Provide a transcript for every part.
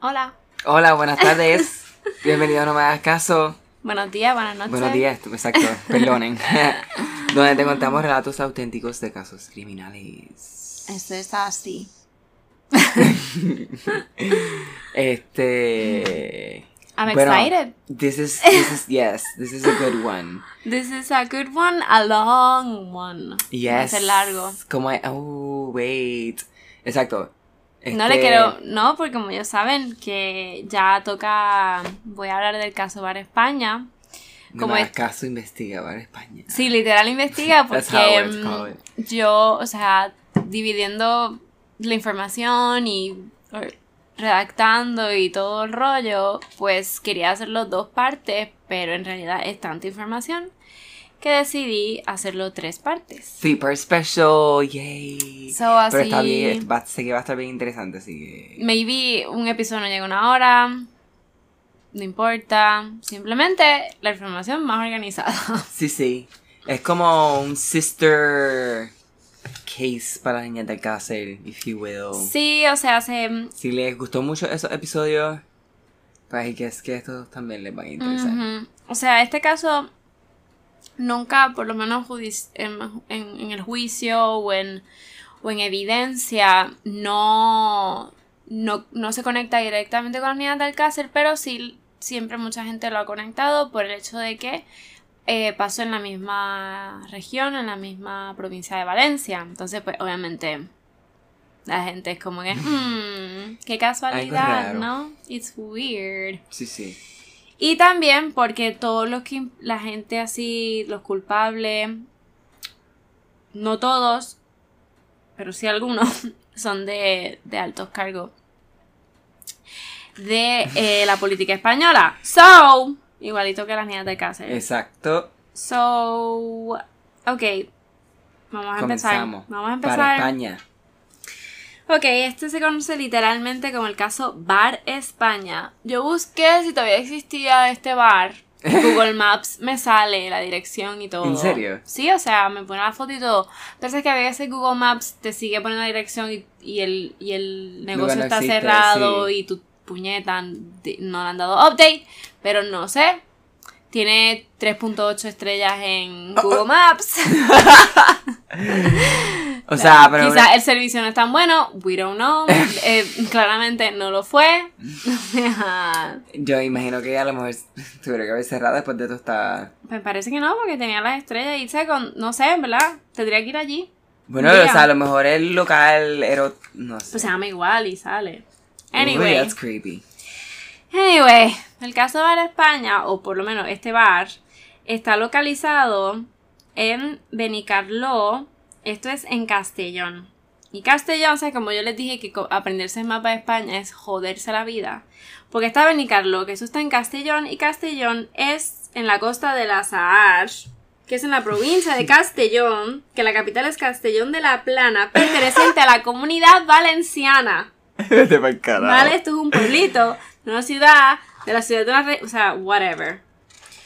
Hola. Hola, buenas tardes. Bienvenido a No Me Hagas Caso. Buenos días, buenas noches. Buenos días, exacto, perdonen. Donde te contamos relatos auténticos de casos criminales. Esto está así. Este. I'm bueno, excited. This is, this is, yes, this is a good one. This is a good one, a long one. Va a Yes. ser largo. Como, oh, wait. Exacto. No le Este, quiero, no, porque como ya saben que ya toca, voy a hablar del caso Bar España. No como me es- caso, investiga España. Sí, literal investiga porque mm, yo, o sea, dividiendo la información y redactando y todo el rollo, pues quería hacerlo dos partes, pero en realidad es tanta información que decidí hacerlo tres partes. Super special, yay. So, así, Pero está bien, va, sé que va a estar bien interesante, así que. maybe un episodio no llega una hora, no importa, simplemente la información más organizada. Sí, sí. Es como un sister case para niñas del cárcel, if you will. Sí, o sea, se, Si les gustó mucho esos episodios, pues que es que estos también les van a interesar. O sea, este caso nunca, por lo menos en, en- en el juicio o en, o en evidencia, no, no, no se conecta directamente con la unidad del cárcel, pero sí siempre mucha gente lo ha conectado por el hecho de que eh, pasó en la misma región, en la misma provincia de Valencia. Entonces, pues obviamente la gente es como que, "Hmm, qué casualidad. ¿no? It's weird. Sí, sí. Y también porque todos los que la gente así, los culpables, no todos, pero sí algunos, son de, de altos cargos de eh, la política española. So, igualito que las niñas de cárcel. Exacto. So, ok. Vamos a empezar. Comenzamos. Vamos a Para empezar. España. Ok, este se conoce literalmente como el caso Bar España. Yo busqué si todavía existía este bar. Google Maps me sale la dirección y todo. ¿En serio? Sí, o sea, me pone la foto y todo. Entonces que a veces Google Maps te sigue poniendo la dirección y, y el, y el negocio no está existe, cerrado sí. y tu puñeta no le han dado update. Pero no sé. Tiene 3.8 estrellas en Oh, Google Maps. O sea, pero. Quizá el servicio no es tan bueno, we don't know. Eh, claramente no lo fue. Yo imagino que a lo mejor tuviera que haber cerrado después de está. Me parece que no, porque tenía las estrellas y con, no sé, verdad, tendría que ir allí. Bueno, o sea, a lo mejor el local era. No sé. Pues se llama igual y sale. Uy, Anyway, that's creepy. anyway, el caso de Bar España, o por lo menos este bar, está localizado en Benicarló, esto es en Castellón. Y Castellón, o sea, como yo les dije que aprenderse el mapa de España es joderse la vida. Porque está Benicarló, que eso está en Castellón, y Castellón es en la costa de la Saar, que es en la provincia de Castellón, que la capital es Castellón de la Plana, perteneciente a la comunidad valenciana. Vete. ¿Vale? Esto es un pueblito una ciudad, de la ciudad de una... re- o sea, whatever.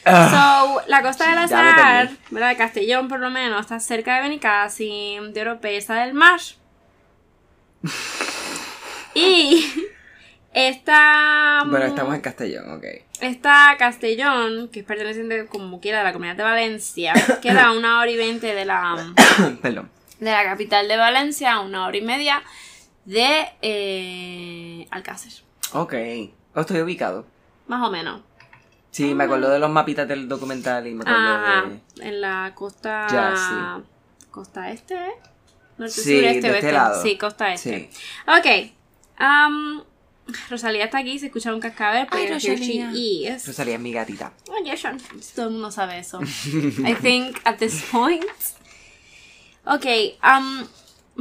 Ah, So, la costa de la Ya me Sahar, perdí. ¿verdad? De Castellón por lo menos, está cerca de Benicassim, de Oropesa del Mar. Y esta... bueno, estamos en Castellón, ok. Esta Castellón, que es perteneciente como quiera a la comunidad de Valencia, queda a una hora y veinte de la, Perdón. de la capital de Valencia, a una hora y media de eh, Alcácer. Ok. Oh, estoy ubicado. Más o menos. Sí, me acuerdo de los mapitas del documental y me acuerdo Ajá, de. en la costa. Ya, Costa este. Norte, Sí, sur, este, de este oeste. lado. Sí, costa este. Sí. Ok. am, Rosalía está aquí, se escucha un cascabel, pero Ay, she is. Rosalía es mi gatita. Oh, yeah, sure. Todo el mundo sabe eso. I think at this point. Ok, um,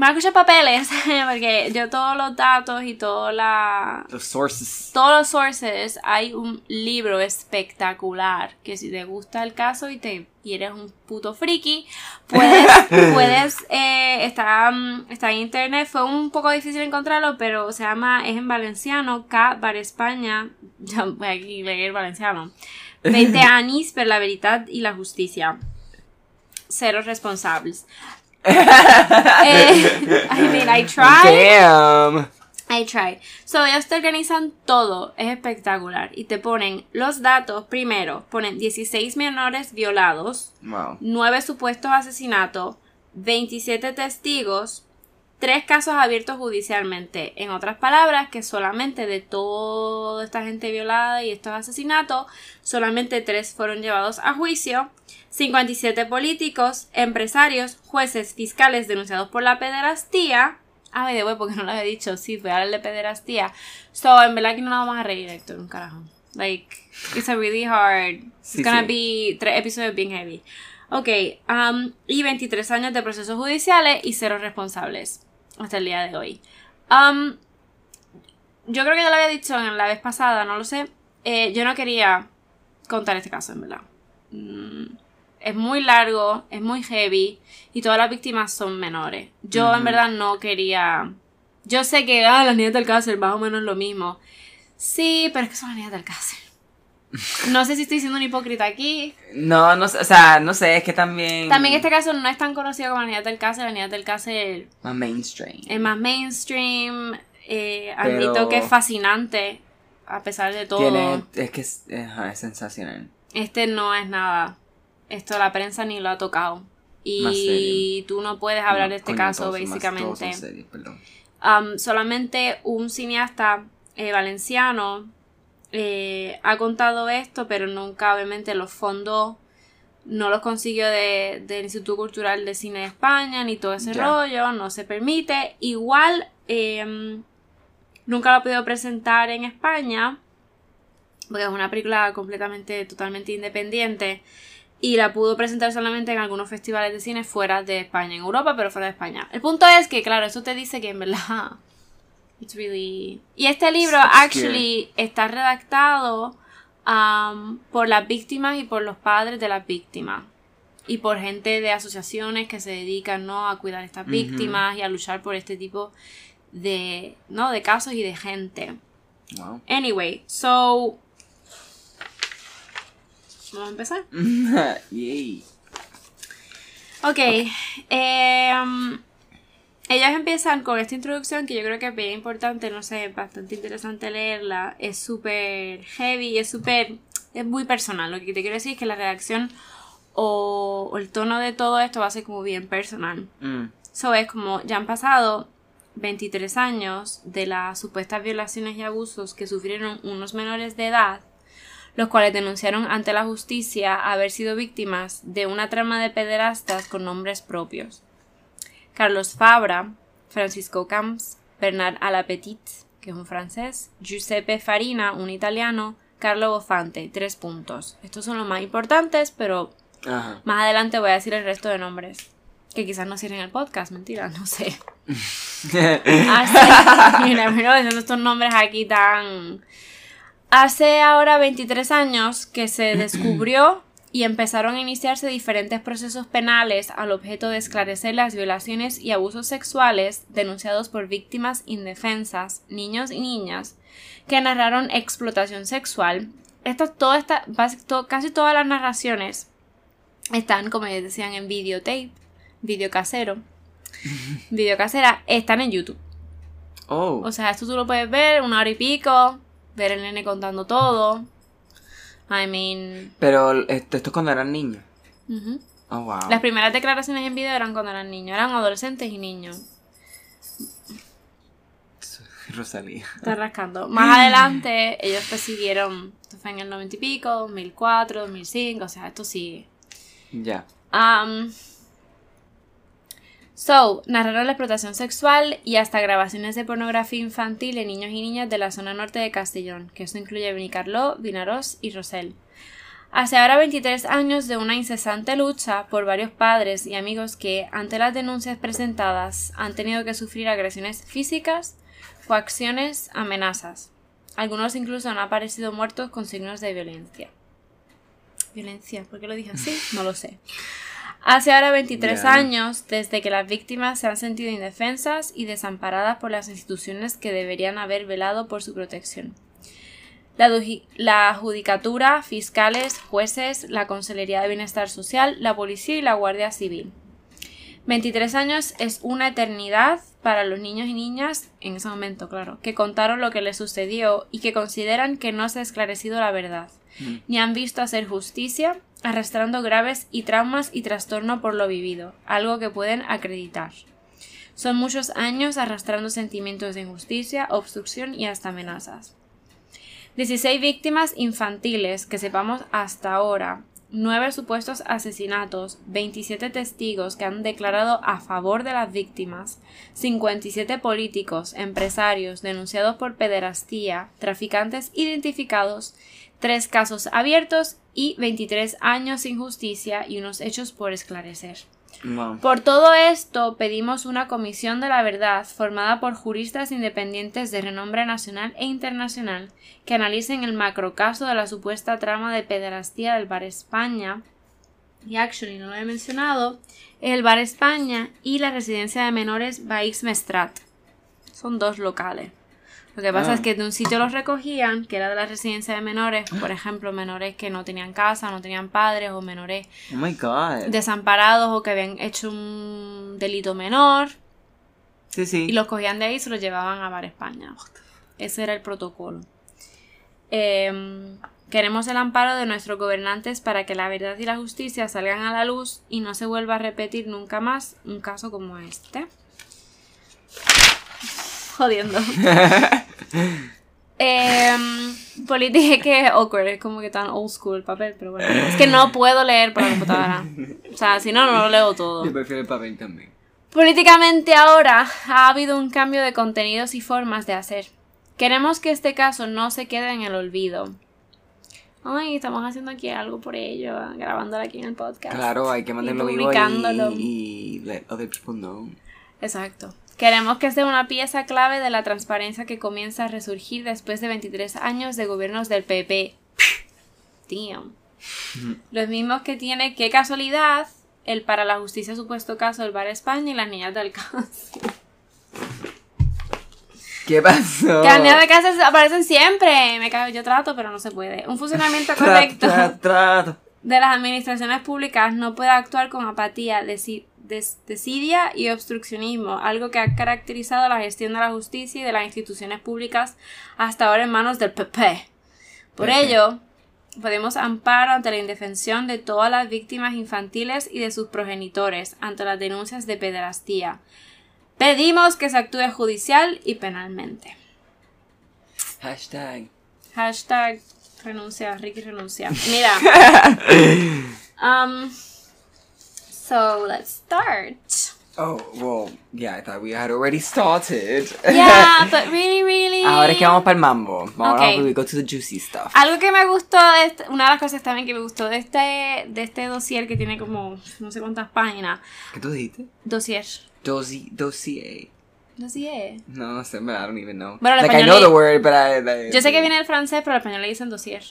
escuchar papeles, porque yo todos los datos y toda la, Los sources. todos los sources, hay un libro espectacular que si te gusta el caso y te y eres un puto friki, puedes, puedes, eh, está, mm, está en internet, fue un poco difícil encontrarlo, pero se llama, es en valenciano, K Bar España, ya voy aquí a leer valenciano, 20 años per la veritat y la justicia, cero responsables. Eh, I mean, I tried. Damn. I try. So, ellos te organizan todo, es espectacular. Y te ponen los datos, primero, ponen 16 menores violados, Wow. 9 supuestos asesinatos, 27 testigos, 3 casos abiertos judicialmente. En otras palabras, que solamente de toda esta gente violada y estos asesinatos, solamente 3 fueron llevados a juicio. 57 políticos, empresarios, jueces, fiscales denunciados por la pederastía. Ah, de wey, porque no lo había dicho. Sí, fue a de pederastía. So, en verdad que no nos vamos a reír, Héctor, un carajo. Like, it's a really hard. Sí, it's gonna sí. be tres episodios bien heavy. Ok, um, y 23 años de procesos judiciales y cero responsables hasta el día de hoy. Um, yo creo que ya lo había dicho en la vez pasada, no lo sé. Eh, yo no quería contar este caso, en verdad. Mm, es muy largo, es muy heavy y todas las víctimas son menores. Yo en verdad no quería... Yo sé que ah, las niñas del cáncer más o menos lo mismo. Sí, pero es que son las niñas del cáncer. No sé si estoy siendo un hipócrita aquí. No, no sé, o sea, no sé, es que también. También este caso no es tan conocido como las niñas del cáncer. Las niñas del cáncer Más mainstream. es más mainstream. Eh, Pero- que es fascinante a pesar de todo. Tiene, es que es, es sensacional. Este no es nada. Esto la prensa ni lo ha tocado. Y tú no puedes hablar No, de este coño, caso, básicamente. Um, solamente un cineasta eh, valenciano eh, ha contado esto, pero nunca, obviamente, los fondos no los consiguió de- del Instituto Cultural de Cine de España, ni todo ese rollo, no se permite. Igual, eh, nunca lo ha podido presentar en España, porque es una película completamente, totalmente independiente. Y la pudo presentar solamente en algunos festivales de cine fuera de España, en Europa, pero fuera de España. El punto es que, claro, eso te dice que en verdad. It's really. Y este libro, actually, está redactado um, por las víctimas y por los padres de las víctimas. Y por gente de asociaciones que se dedican ¿no? a cuidar a estas víctimas y a luchar por este tipo de, ¿no? de casos y de gente. Wow. Anyway, so. Vamos a empezar. Yay. Ok. em, ellos empiezan con esta introducción que yo creo que es bien importante, no sé, bastante interesante leerla. Es súper heavy, es súper. Es muy personal. Lo que te quiero decir es que la redacción o, o el tono de todo esto va a ser como bien personal. Mm. So es como ya han pasado 23 años de las supuestas violaciones y abusos que sufrieron unos menores de edad, los cuales denunciaron ante la justicia haber sido víctimas de una trama de pederastas con nombres propios. Carlos Fabra, Francisco Camps, Bernard Alapetit, que es un francés, Giuseppe Farina, un italiano, Carlo Bofante, tres puntos. Estos son los más importantes, pero Ajá. más adelante voy a decir el resto de nombres. Que quizás no cierren el podcast, mentira, no sé. Hace, mira, mira, estos nombres aquí tan... Hace ahora 23 años que se descubrió y empezaron a iniciarse diferentes procesos penales al objeto de esclarecer las violaciones y abusos sexuales denunciados por víctimas indefensas, niños y niñas, que narraron explotación sexual. Esta, toda esta, casi todas las narraciones están, como les decían, en videotape, video casero, video casera, están en YouTube. oh. O sea, esto tú lo puedes ver una hora y pico, ver el nene contando todo. I mean, Pero esto, esto es cuando eran niños. ujú. Oh, wow. las primeras declaraciones en video eran cuando eran niños, eran adolescentes y niños. Rosalía. Está rascando. Más adelante, ellos pues siguieron, esto fue en el 90 y pico, 2004, 2005, o sea, esto sigue. Ya. Um, so, narraron la explotación sexual y hasta grabaciones de pornografía infantil en niños y niñas de la zona norte de Castellón, que eso incluye Benicarló, Vinarós y Rosell. Hace ahora 23 años de una incesante lucha por varios padres y amigos que, ante las denuncias presentadas, han tenido que sufrir agresiones físicas, coacciones, amenazas. Algunos incluso han aparecido muertos con signos de violencia. Violencia, ¿por qué lo dije así? No lo sé. Hace ahora 23 Ya. años desde que las víctimas se han sentido indefensas y desamparadas por las instituciones que deberían haber velado por su protección. La judicatura, fiscales, jueces, la Consejería de Bienestar Social, la Policía y la Guardia Civil. 23 años es una eternidad para los niños y niñas, en ese momento, claro, que contaron lo que les sucedió y que consideran que no se ha esclarecido la verdad, Mm. ni han visto hacer justicia, arrastrando graves y traumas y trastorno por lo vivido, algo que pueden acreditar. Son muchos años arrastrando sentimientos de injusticia, obstrucción y hasta amenazas. 16 víctimas infantiles que sepamos hasta ahora, 9 supuestos asesinatos, 27 testigos que han declarado a favor de las víctimas, 57 políticos, empresarios denunciados por pederastía, traficantes identificados, 3 casos abiertos y 23 años sin justicia y unos hechos por esclarecer. Por todo esto, pedimos una comisión de la verdad formada por juristas independientes de renombre nacional e internacional que analicen el macrocaso de la supuesta trama de pederastía del Bar España. Y actually, no lo he mencionado, el Bar España y la residencia de menores Baix Mestrat. Son dos locales. Lo que pasa Ah. es que de un sitio los recogían, que era de la residencia de menores, por ejemplo, menores que no tenían casa, no tenían padres, o menores Oh my god. desamparados o que habían hecho un delito menor Sí, sí. y los cogían de ahí y se los llevaban a Bar España. Ese era el protocolo. Em, queremos el amparo de nuestros gobernantes para que la verdad y la justicia salgan a la luz y no se vuelva a repetir nunca más un caso como este. Jodiendo. Em, política que awkward, es como que tan old school el papel, pero bueno. Es que no puedo leer por la computadora. O sea, si no, no lo leo todo. Yo prefiero el papel también. Políticamente ahora ha habido un cambio de contenidos y formas de hacer. Queremos que este caso no se quede en el olvido. Ay, estamos haciendo aquí algo por ello, grabándolo aquí en el podcast. Claro, hay que mantenerlo vivo publicándolo. y, y let other people know. Exacto. Queremos que sea una pieza clave de la transparencia que comienza a resurgir después de 23 años de gobiernos del PP. Damn. Los mismos que tiene, qué casualidad, el para la justicia supuesto caso del Bar España y las niñas del cáncer. ¿Qué pasó? Que las niñas de cáncer aparecen siempre. Me cago, yo trato, pero no se puede. Un funcionamiento correcto Trato, trato. de las administraciones públicas no puede actuar con apatía, des- desidia y obstruccionismo, algo que ha caracterizado la gestión de la justicia y de las instituciones públicas hasta ahora en manos del PP. Por ello, pedimos amparo ante la indefensión de todas las víctimas infantiles y de sus progenitores ante las denuncias de pederastía. Pedimos que se actúe judicial y penalmente. Hashtag. Hashtag renuncia, Ricky renuncia. Mira. um, so let's start. Oh, well, yeah, I thought we had already started. Yeah, but really, really. Ahora es que vamos para el mambo. Vamos Ok. we go to the juicy stuff. Algo que me gustó de una de las cosas también que me gustó de este, de este dossier que tiene como no sé cuántas páginas. ¿Qué tú dijiste? Dossier. Dosi, dossier. Dossier. No, no sé, I don't even know. Bueno, like, I español know le- the word, but I... like, Yo sé que viene del francés, pero al español le dicen dossier.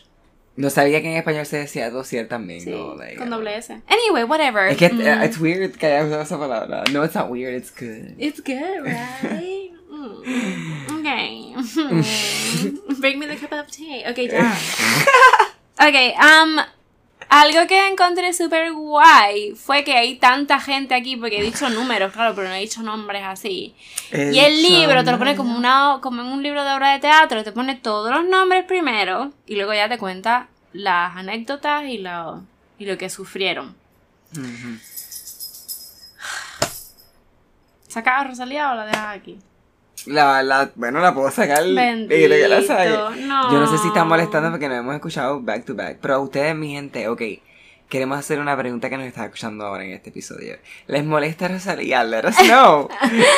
No sabía que en español se decía dossier también, Sí, no, like, con doble S. Anyway, whatever. Es que Mm. uh, it's weird que haya usado esa palabra. No, it's not weird, it's good. It's good, right? Mm. Okay. Bring me the cup of tea. Okay, ya. Okay, um, algo que encontré súper guay fue que hay tanta gente aquí, porque he dicho números, claro, pero no he dicho nombres así. Y el libro te lo pone como, una, como en un libro de obra de teatro, te pone todos los nombres primero y luego ya te cuenta las anécdotas y lo, y lo que sufrieron. ¿Sacas a Rosalía o la dejas aquí? La, la, bueno, la puedo sacar. Bendito, y la no. Yo no sé si está molestando porque nos hemos escuchado back to back. Pero a ustedes, mi gente, ok. Queremos hacer una pregunta que nos está escuchando ahora en este episodio. ¿Les molesta Rosalía? Let us know.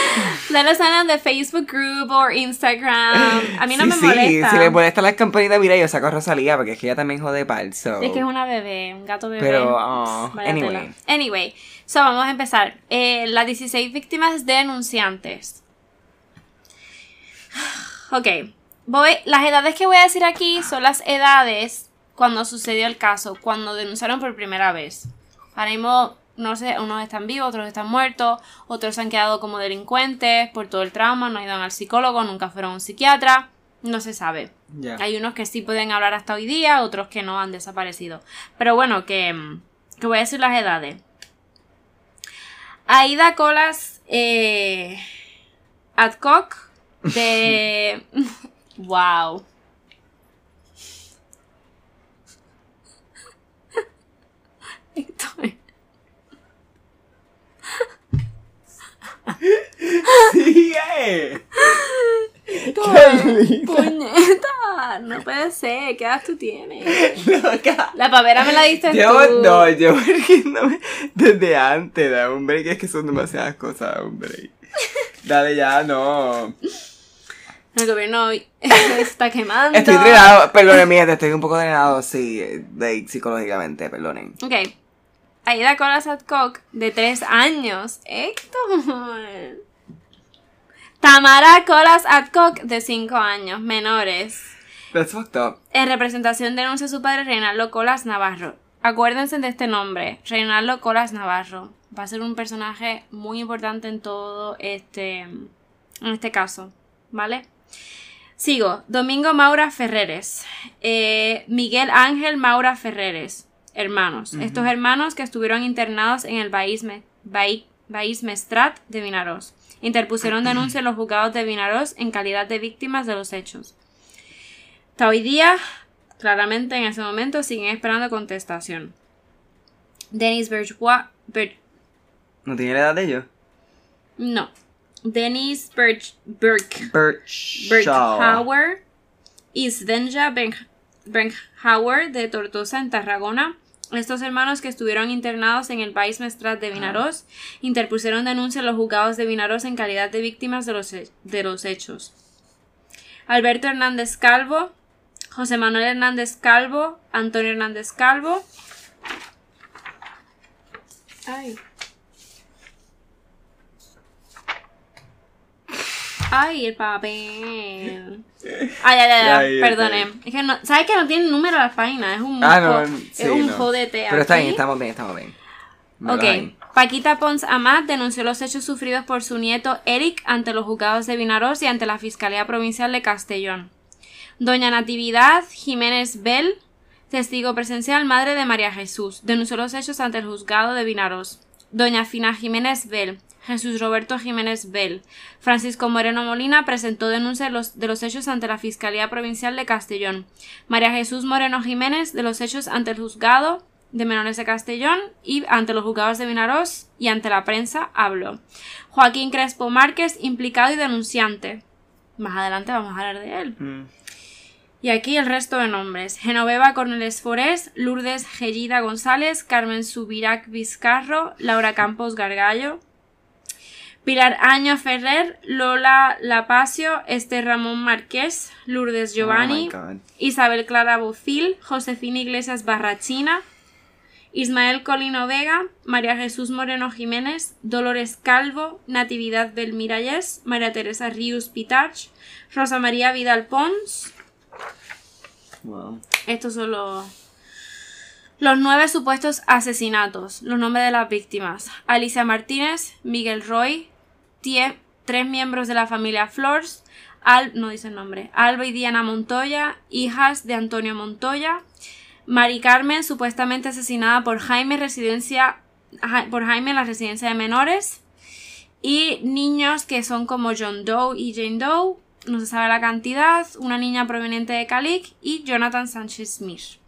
Let us know en the Facebook group o Instagram. A mí no sí, me sí, molesta. si les molesta las campanitas, mira, yo saco a Rosalía porque es que ella también jode pal. So. Es que es una bebé, un gato bebé. Pero, oh, anyway. tela. Anyway, so vamos a empezar. Eh, las 16 víctimas denunciantes. Ok, voy, las edades que voy a decir aquí son las edades cuando sucedió el caso, cuando denunciaron por primera vez. Ahora mismo, no sé, unos están vivos, otros están muertos, otros se han quedado como delincuentes por todo el trauma, no han ido al psicólogo, nunca fueron a un psiquiatra, no se sabe. Hay unos que sí pueden hablar hasta hoy día, otros que no han desaparecido. Pero bueno, que, mm, que voy a decir las edades. Aida Colas eh, Adcock de... wow. Estoy- ¡Sigue! estoy- Puñeta, no puede ser, ¿qué edad tú tienes? Loca. La papera me la diste Llevo, tú. no, llevo riéndome desde antes, da un break, es que son demasiadas cosas, un break. Dale ya, no. El gobierno está quemando. Estoy drenado, perdonen mi gente, estoy un poco drenado, sí, de, psicológicamente, perdonen. Ok. Aida Colas Adcock, de 3 años. Héctor. Tamara Colas Adcock, de 5 años, menores. That's fucked up. En representación denuncia a su padre Reinaldo Colas Navarro. Acuérdense de este nombre, Reinaldo Colas Navarro. Va a ser un personaje muy importante en todo este, en este caso, ¿vale? Sigo. Domingo Maura Ferreres. Eh, Miguel Ángel Maura Ferreres. Hermanos. Estos hermanos que estuvieron internados en el Baís, Me- Baí- Baís Mestrat de Vinaroz. Interpusieron denuncia en los juzgados de Vinaroz en calidad de víctimas de los hechos. Hasta hoy día, claramente en ese momento, siguen esperando contestación. Denis Bourgeois. Ber- ¿No tiene la edad de ellos? no. Denis Birch. Birch. Berghauer y Svenja Berghauer de Tortosa en Tarragona. Estos hermanos que estuvieron internados en el país Mestrat de Vinaroz interpusieron denuncia en los juzgados de Vinaroz en calidad de víctimas de los, he- de los hechos. Alberto Hernández Calvo, José Manuel Hernández Calvo, Antonio Hernández Calvo. Ay. Ay, el papel. Ay, ay, ay, ay, perdone. Es que no, ¿sabes que no tiene número las páginas? Es un Ah, no, jo- sí, es un no. jodete Pero está bien, estamos bien, estamos bien. Me Ok. Paquita Pons Amat denunció los hechos sufridos por su nieto Eric ante los juzgados de Vinaroz y ante la Fiscalía Provincial de Castellón. Doña Natividad Jiménez Bell, testigo presencial, madre de María Jesús, denunció los hechos ante el juzgado de Vinaroz. Doña Fina Jiménez Bell, Jesús Roberto Jiménez Bell, Francisco Moreno Molina presentó denuncia de los, de los hechos ante la Fiscalía Provincial de Castellón. María Jesús Moreno Jiménez de los hechos ante el juzgado de menores de Castellón y ante los juzgados de Vinaroz y ante la prensa habló. Joaquín Crespo Márquez, implicado y denunciante. Más adelante vamos a hablar de él. Mm. Y aquí el resto de nombres. Genoveva Corneles Forés, Lourdes Gellida González, Carmen Subirac Vizcarro, Laura Campos Gargallo, Pilar Año Ferrer, Lola Lapacio, Esther Ramón Márquez, Lourdes Giovanni, Oh God. Isabel Clara Bofil, Josefina Iglesias Barrachina, Ismael Colino Vega, María Jesús Moreno Jiménez, Dolores Calvo, Natividad Belmiralles, María Teresa Ríos Pitach, Rosa María Vidal Pons. Wow. Estos son los, los nueve supuestos asesinatos. Los nombres de las víctimas. Alicia Martínez, Miguel Roy, tres miembros de la familia Flores, Al, no dice el nombre, Alba y Diana Montoya, hijas de Antonio Montoya, Mari Carmen, supuestamente asesinada por Jaime, residencia, por Jaime en la residencia de menores, y niños que son como John Doe y Jane Doe, no se sabe la cantidad, una niña proveniente de Calic y Jonathan Sánchez Smith.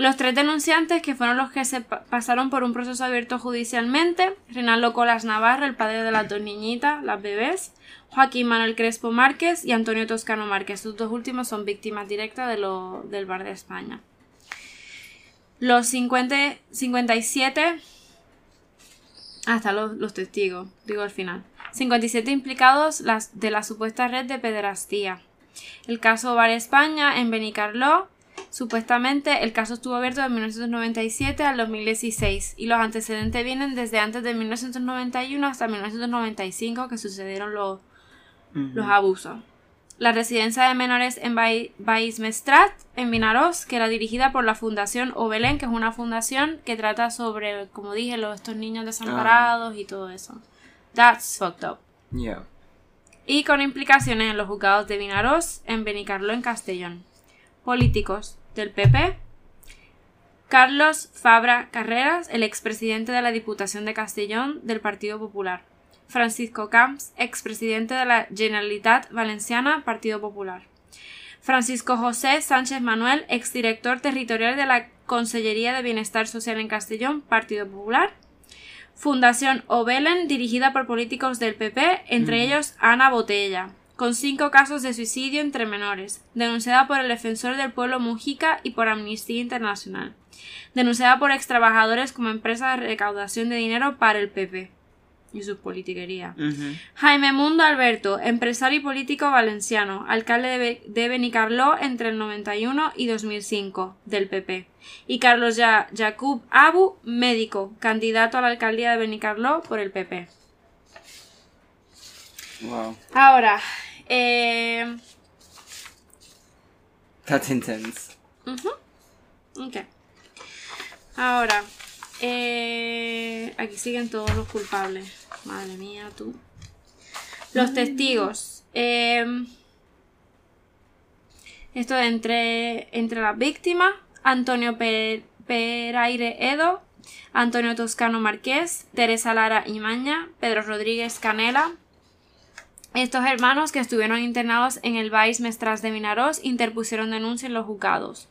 Los tres denunciantes, que fueron los que se pa- pasaron por un proceso abierto judicialmente, Reinaldo Colas Navarro, el padre de las dos niñitas, las bebés, Joaquín Manuel Crespo Márquez y Antonio Toscano Márquez. Estos dos últimos son víctimas directas de lo- del bar de España. Los 50, 57 hasta los, los testigos, digo al final. 57 implicados las, de la supuesta red de pederastía. El caso Bar España en Benicarló. Supuestamente el caso estuvo abierto de 1997 al 2016 y los antecedentes vienen desde antes de 1991 hasta 1995 que sucedieron los, los abusos. La residencia de menores en Bai- Baix Mestrat, en Vinaroz, que era dirigida por la Fundación Obelén, que es una fundación que trata sobre, como dije, los, estos niños desamparados y todo eso. That's fucked up. Yeah. Y con implicaciones en los juzgados de Vinaroz, en Benicarló, en Castellón. Políticos del PP. Carlos Fabra Carreras, el expresidente de la Diputación de Castellón del Partido Popular. Francisco Camps, expresidente de la Generalitat Valenciana, Partido Popular. Francisco José Sánchez Manuel, exdirector territorial de la Consellería de Bienestar Social en Castellón, Partido Popular. Fundación Obelen, dirigida por políticos del PP, entre ellos Ana Botella, con cinco casos de suicidio entre menores, denunciada por el defensor del pueblo Mujica y por Amnistía Internacional, denunciada por extrabajadores como empresa de recaudación de dinero para el PP y sus politiquerías. Jaime Mundo Alberto, empresario y político valenciano, alcalde de, Be de Benicarló entre el 91 y 2005, del PP. Y Carlos ya Jacob Abu, médico, candidato a la alcaldía de Benicarló por el PP. Wow. Ahora, eh, That's intense. ok. Ahora, eh, aquí siguen todos los culpables. Madre mía, tú. Los testigos. Eh, esto de entre, entre las víctimas, Antonio Pe- Peraire Edo, Antonio Toscano Marqués, Teresa Lara Imaña, Pedro Rodríguez Canela. Estos hermanos que estuvieron internados en el Baix Mestras de Vinarós interpusieron denuncia en los juzgados.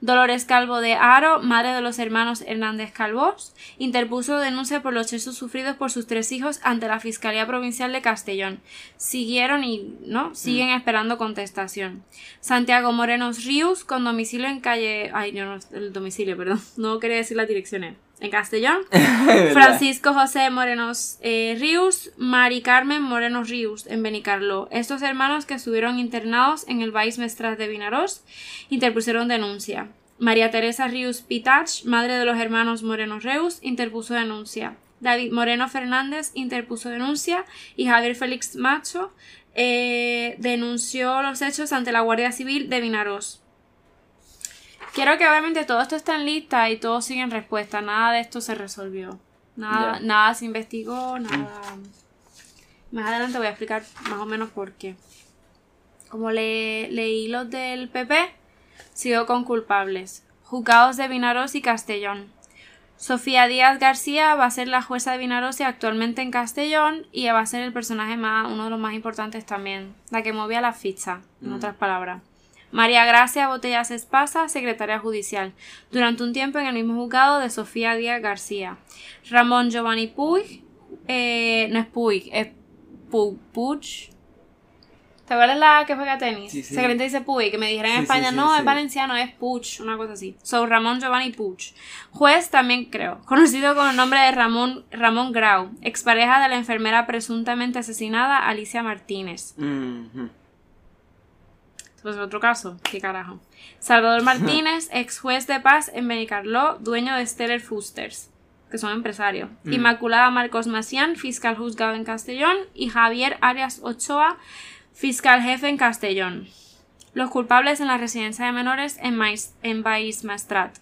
Dolores Calvo de Aro, madre de los hermanos Hernández Calvós, interpuso denuncia por los hechos sufridos por sus tres hijos ante la Fiscalía Provincial de Castellón. Siguieron y no siguen esperando contestación. Santiago Morenos Ríos, con domicilio en calle. Ay, no, no, el domicilio, perdón. No quería decir las direcciones. En Castellón. Francisco José Morenos eh, Ríos, Mari Carmen Morenos Ríos, en Benicarló. Estos hermanos que estuvieron internados en el Baix Mestras de Vinarós interpusieron denuncia. María Teresa Ríos Pitach, madre de los hermanos Morenos Reus, interpuso denuncia. David Moreno Fernández interpuso denuncia y Javier Félix Macho eh, denunció los hechos ante la Guardia Civil de Vinarós. Quiero que obviamente todo esto está en lista y todos siguen respuesta. Nada de esto se resolvió. Nada, nada se investigó, nada. Más adelante voy a explicar más o menos por qué. Como le, leí los del PP, sigo con culpables. Juzgados de Vinaros y Castellón. Sofía Díaz García va a ser la jueza de Vinaros y actualmente en Castellón y va a ser el personaje más, uno de los más importantes también, la que movía la ficha, en otras palabras. María Gracia Botellas Espasa, secretaria judicial, durante un tiempo en el mismo juzgado de Sofía Díaz García. Ramón Giovanni Puig, eh, no es Puig, es Pu- Puig. ¿Te acuerdas la que juega tenis? Sí, sí. Se creen que dice Puig, que me dijeron en Sí, España, no, es valenciano, es Puig, una cosa así. So, Ramón Giovanni Puig. Juez también creo, conocido con el nombre de Ramón, Ramón Grau, expareja de la enfermera presuntamente asesinada Alicia Martínez. Mhm. Pues otro caso, qué carajo. Salvador Martínez, ex juez de paz en Benicarló, dueño de Steller Fusters, que son empresarios. Inmaculada Marcos Macián, fiscal juzgado en Castellón. Y Javier Arias Ochoa, fiscal jefe en Castellón. Los culpables en la residencia de menores en, Mais, en Baix Maestrat.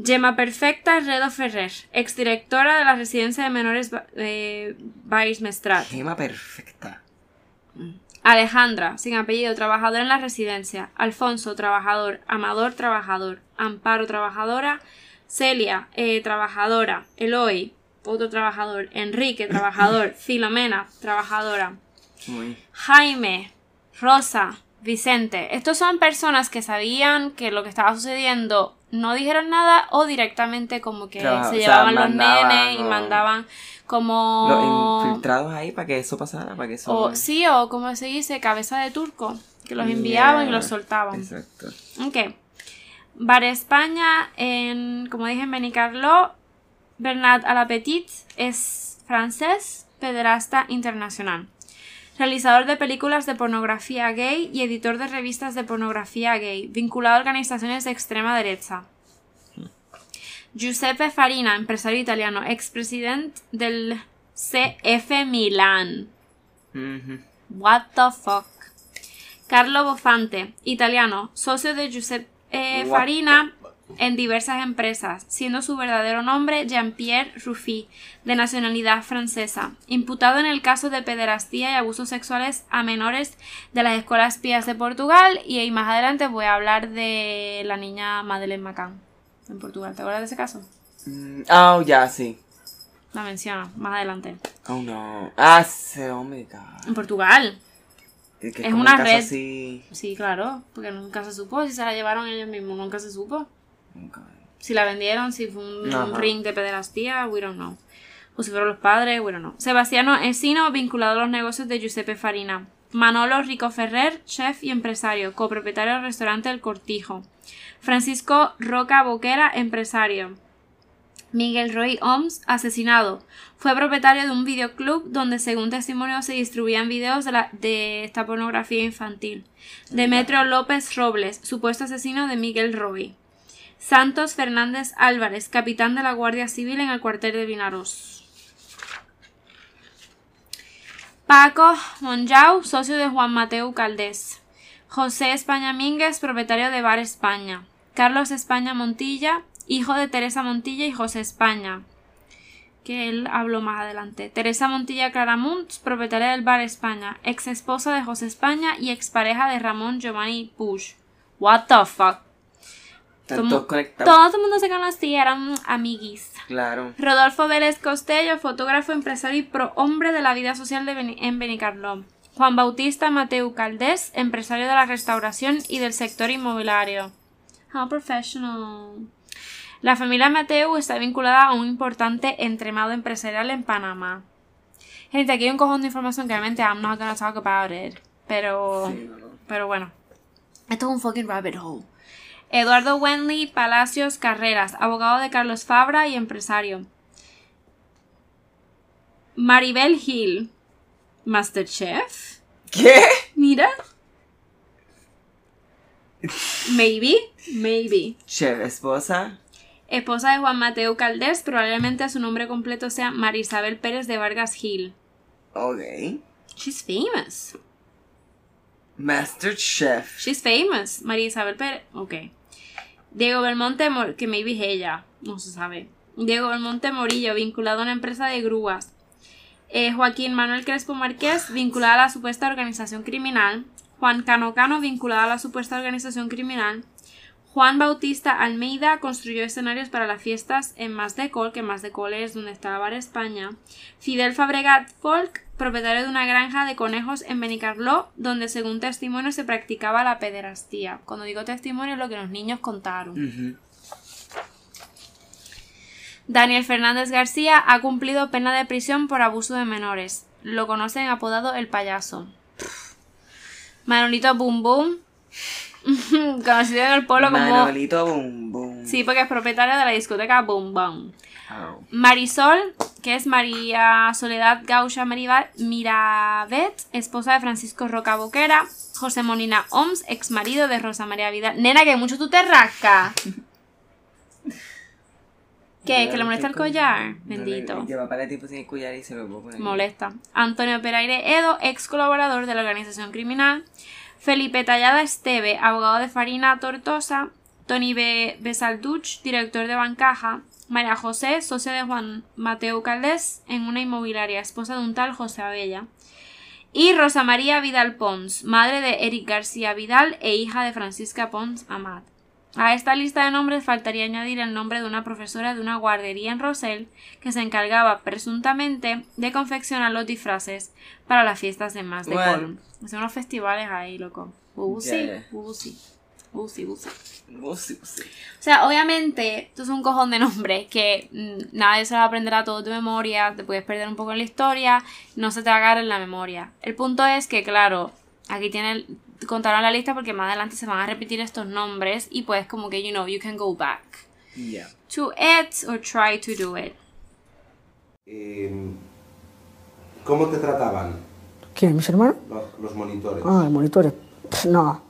Gemma Perfecta Redo Ferrer, exdirectora de la residencia de menores Ba- eh, Baix Maestrat. Gema perfecta. Alejandra, sin apellido, trabajadora en la residencia. Alfonso, trabajador. Amador, trabajador. Amparo, trabajadora. Celia, eh, trabajadora. Eloy, otro trabajador. Enrique, trabajador. Filomena, trabajadora. Jaime, Rosa, Vicente. Estos son personas que sabían que lo que estaba sucediendo no dijeron nada o directamente como que se o sea, llevaban los nenes y o- mandaban como... Los infiltrados ahí para que eso pasara, para que eso. O, sí, o como se dice, cabeza de turco, que los enviaban y Yeah. los soltaban. Exacto. Ok. Bar España, en, como dije, en Benicarló, Bernard Alapetit es francés, pederasta internacional. Realizador de películas de pornografía gay y editor de revistas de pornografía gay, vinculado a organizaciones de extrema derecha. Giuseppe Farina, empresario italiano, expresidente del CF Milán. What the fuck. Carlo Bofante, italiano, socio de Giuseppe eh, Farina en diversas empresas, siendo su verdadero nombre Jean-Pierre Ruffi, de nacionalidad francesa, imputado en el caso de pederastía y abusos sexuales a menores de las escuelas pías de Portugal y, ahí más adelante voy a hablar de la niña Madeleine McCann. En Portugal. ¿Te acuerdas de ese caso? Mm, Oh, ya, sí. La menciona más adelante. Oh, no. Ah, hombre, cabrón. En Portugal. Que- Es una un red. así. Sí, claro, porque nunca se supo si se la llevaron ellos mismos, nunca se supo. Nunca. Si la vendieron, si fue un ring de pederastía, we don't know. O si fueron los padres, we don't know. Sebastiano Esino, vinculado a los negocios de Giuseppe Farina. Manolo Rico Ferrer, chef y empresario, copropietario del restaurante El Cortijo. Francisco Roca Boquera, empresario. Miguel Roy Oms, asesinado. Fue propietario de un videoclub donde, según testimonios, se distribuían videos de, esta pornografía infantil. Demetrio López Robles, supuesto asesino de Miguel Roy. Santos Fernández Álvarez, capitán de la Guardia Civil en el cuartel de Vinaros. Paco Monjau, socio de Juan Mateo Caldés. José España Mínguez, propietario de Bar España. Carlos España Montilla, hijo de Teresa Montilla y José España. Que él habló más adelante. Teresa Montilla Claramunt, propietaria del Bar España, ex esposa de José España y expareja de Ramón Giovanni Puig. What the fuck? Están Todo- todos conectados. Todo el mundo se conocía, eran amiguis. Claro. Rodolfo Vélez Costello, fotógrafo, empresario y pro hombre de la vida social de Beni- en Benicarló. Juan Bautista Mateu Caldés, empresario de la restauración y del sector inmobiliario. How professional. La familia Mateu está vinculada a un importante entremado empresarial en Panamá. Gente, aquí hay un cojón de información que realmente I'm not gonna talk about it. Pero, Sí, no, no. pero bueno. Esto es un fucking rabbit hole. Eduardo Wenley Palacios Carreras, abogado de Carlos Fabra y empresario. Maribel Hill, Masterchef. ¿Qué? Mira. Maybe, maybe. Chef, esposa. Esposa de Juan Mateo Caldés, probablemente su nombre completo sea Marisabel Pérez de Vargas Hill. Ok. She's famous. Master Chef. She's famous. María Isabel Pérez. Ok. Diego Belmonte, que maybe ella. No se sabe. Diego Belmonte Morillo, vinculado a una empresa de grúas. Eh, Joaquín Manuel Crespo Márquez, vinculado a la supuesta organización criminal. Juan Cano Cano, vinculado a la supuesta organización criminal. Juan Bautista Almeida construyó escenarios para las fiestas en Más de Col, que Más de Col es donde está Bar España. Fidel Fabregat Folk, propietario de una granja de conejos en Benicarló, donde según testimonio se practicaba la pederastía. Cuando digo testimonio es lo que los niños contaron. Daniel Fernández García ha cumplido pena de prisión por abuso de menores. Lo conocen apodado el payaso. Manolito Boom Boom, conocido en el pueblo como... Manolito Boom Boom. Sí, porque es propietario de la discoteca Boom Boom. Oh. Marisol, que es María Soledad Gaucha Miravet, esposa de Francisco Roca Boquera. José Molina Oms, ex marido de Rosa María Vidal. Nena, que mucho tú te rascas. ¿Qué? ¿Que le molesta el collar? Bendito. Lleva para tipo sin collar y se lo puedo poner. Molesta. Antonio Peraire Edo, ex colaborador de la organización criminal. Felipe Tallada Esteve, abogado de Farina Tortosa. Tony B. Besalduch, director de Bancaja. María José, socio de Juan Mateo Caldés en una inmobiliaria, esposa de un tal José Abella. Y Rosa María Vidal Pons, madre de Eric García Vidal e hija de Francisca Pons Amat. A esta lista de nombres faltaría añadir el nombre de una profesora de una guardería en Rosell que se encargaba presuntamente de confeccionar los disfraces para las fiestas de Más de Bueno. Hacen unos festivales ahí, loco. Sí. Oh, sí, sí. O sea, obviamente, esto es un cojón de nombres que mm, nadie se va a aprender a todo de memoria, te puedes perder un poco en la historia, no se te va a en la memoria. El punto es que, claro, aquí tiene contaron la lista porque más adelante se van a repetir estos nombres y pues como que, you know, you can go back Ya. to it or try to do it. Eh, ¿Cómo te trataban ¿Quién? ¿Mis hermanos? los, los monitores? Ah, los monitores. Pff, no.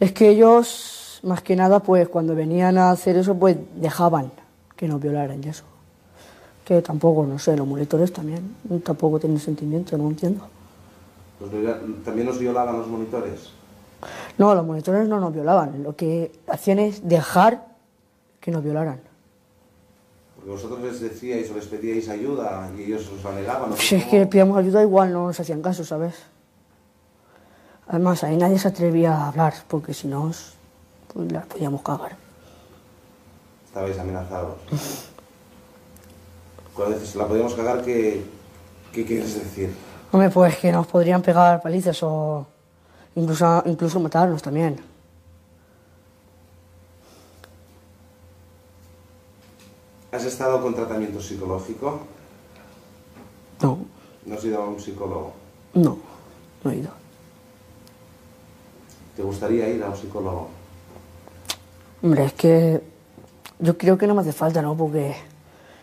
Es que ellos, más que nada, pues cuando venían a hacer eso, pues dejaban que nos violaran y eso. Que tampoco, no sé, los monitores también tampoco tienen sentimiento, no entiendo. Viola- ¿También los violaban los monitores? No, los monitores no nos violaban. Lo que hacían es dejar que nos violaran. Porque vosotros les decíais o les pedíais ayuda y ellos os. ¿no? Si es que pidíamos ayuda, igual no nos hacían caso, ¿sabes? Además, ahí nadie se atrevía a hablar, porque si no, pues las podíamos cagar. estabais amenazados. Cuando dices, la podíamos cagar, ¿qué, qué quieres decir? Hombre, pues que nos podrían pegar palizas o incluso, incluso matarnos también. ¿Has estado con tratamiento psicológico? No, ¿No has ido a un psicólogo? no, no he ido. ¿Te gustaría ir a un psicólogo? Hombre, es que yo creo que no me hace falta, ¿no? Porque,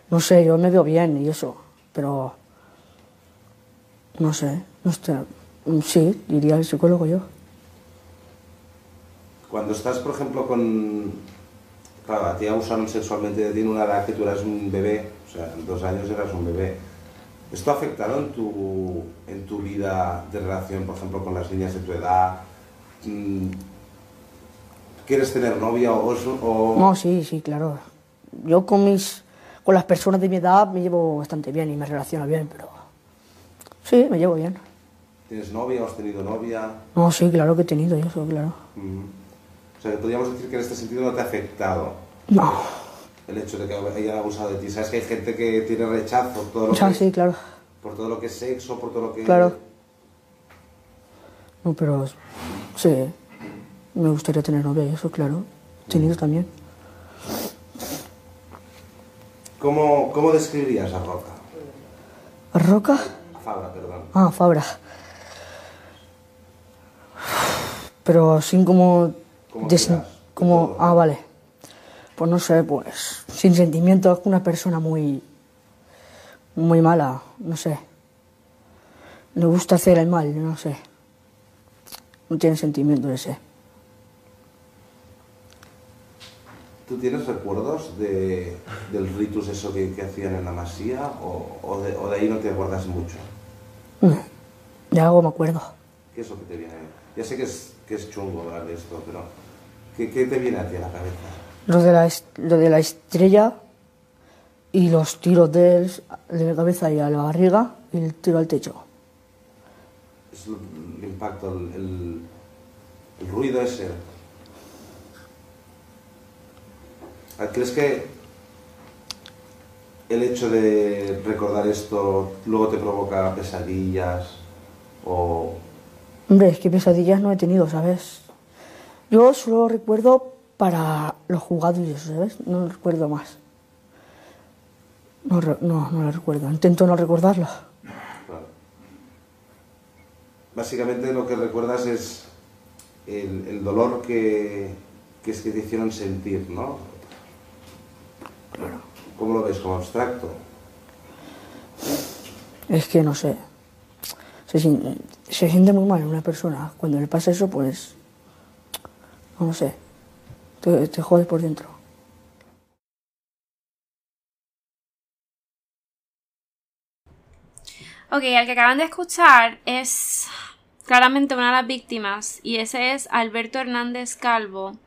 no sé, yo me veo bien y eso, pero no sé, no sé. Sí, iría al psicólogo yo. Cuando estás, por ejemplo, con... Claro, a ti abusaron sexualmente de ti en una edad que tú eras un bebé, o sea, en dos años eras un bebé. ¿Esto ha afectado en tu, en tu vida de relación, por ejemplo, con las niñas de tu edad? Mm, ¿Quieres tener novia o...? o- No, sí, sí, claro. Yo con mis, con las personas de mi edad me llevo bastante bien y me relaciono bien, pero sí, me llevo bien. ¿Tienes novia o has tenido novia? No, sí, claro que he tenido yo eso, claro. O sea, que podríamos decir que en este sentido no te ha afectado No, el hecho de que hayan abusado de ti. Sabes que hay gente que tiene rechazo por todo lo, que, sí, claro, por todo lo que es sexo, por todo lo que... claro. No, pero sí, me gustaría tener novia y eso, claro. He tenido también. ¿Cómo, ¿Cómo describirías a Roca? ¿Roca? Fabra, perdón. Ah, Fabra. Pero sin como... Como des- quieras, de como todo. ah, vale. Pues no sé, pues sin sentimientos, una persona muy... Muy mala, no sé. Le gusta hacer el mal, no sé. No tiene sentimiento ese. ¿Tú tienes recuerdos de, del ritus eso que, que hacían en la masía o, o de, o de ahí no te acuerdas mucho? De algo me acuerdo. ¿Qué es lo que te viene? Ya sé que es, que es chungo hablar de esto, pero ¿qué, qué te viene a ti a la cabeza? Lo de la, lo de la estrella y los tiros de, él, de la cabeza y a la barriga y el tiro al techo. Es el, el impacto, el, el- el ruido ese. Ah, ¿Crees que el hecho de recordar esto luego te provoca pesadillas o Hombre, es que pesadillas no he tenido, ¿sabes? Yo solo recuerdo para los jugados y eso, ¿sabes? No recuerdo más. No, no, no lo recuerdo. Intento no recordarlo. Claro. Básicamente lo que recuerdas es el, el dolor que, que es que te hicieron sentir, ¿no? Claro. ¿Cómo lo ves? ¿Como abstracto? Es que no sé. Se, sien- se siente muy mal una persona. Cuando le pasa eso, pues. No sé. Te, te jodes por dentro. Ok, el que acaban de escuchar es claramente una de las víctimas y ese es Alberto Hernández Calvo.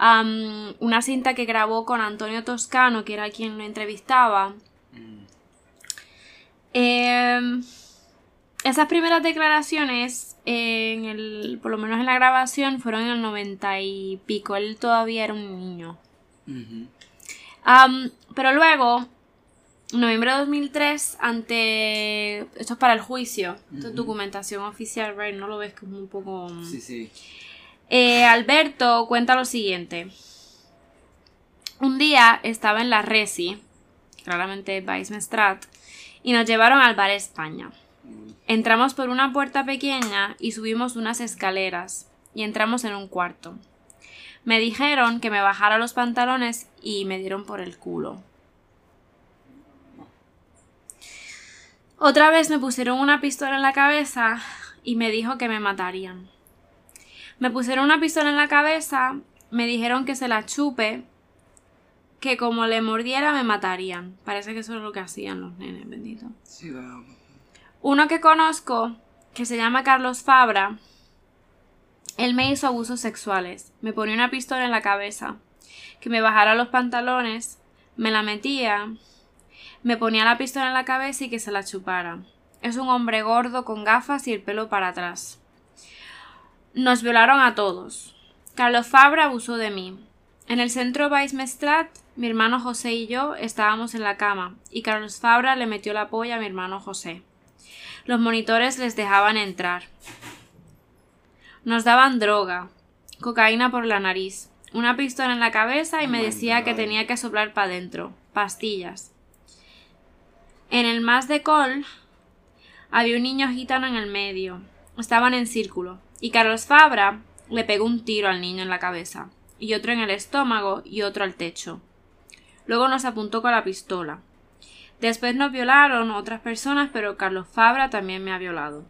Una cinta que grabó con Antonio Toscano, que era quien lo entrevistaba. Em, esas primeras declaraciones, en el, por lo menos en la grabación, fueron en el 90 y pico. Él todavía era un niño. Pero luego, noviembre de 2003, ante... Esto es para el juicio. Esto es documentación oficial, right? No lo ves como un poco... Sí, sí. Eh, Alberto cuenta lo siguiente. Un día estaba en la Resi, claramente Weissmestrat, y nos llevaron al bar España. Entramos por una puerta pequeña y subimos unas escaleras y entramos en un cuarto. Me dijeron que me bajara los pantalones y me dieron por el culo. Otra vez me pusieron una pistola en la cabeza y me dijo que me matarían. Me pusieron una pistola en la cabeza, me dijeron que se la chupe, que como le mordiera me matarían. Parece que eso es lo que hacían los nenes, bendito. Sí. Uno que conozco, que se llama Carlos Fabra, él me hizo abusos sexuales. Me ponía una pistola en la cabeza, que me bajara los pantalones, me la metía, me ponía la pistola en la cabeza y que se la chupara. Es un hombre gordo con gafas y el pelo para atrás. Nos violaron a todos. Carlos Fabra abusó de mí. En el centro Weissmestrat mi hermano José y yo estábamos en la cama, y Carlos Fabra le metió la polla a mi hermano José. Los monitores les dejaban entrar. Nos daban droga, cocaína por la nariz, una pistola en la cabeza y me decía que tenía que soplar para adentro, pastillas. En el más de col había un niño gitano en el medio. Estaban en círculo, y Carlos Fabra le pegó un tiro al niño en la cabeza, y otro en el estómago y otro al techo. Luego nos apuntó con la pistola. Después nos violaron otras personas, pero Carlos Fabra también me ha violado.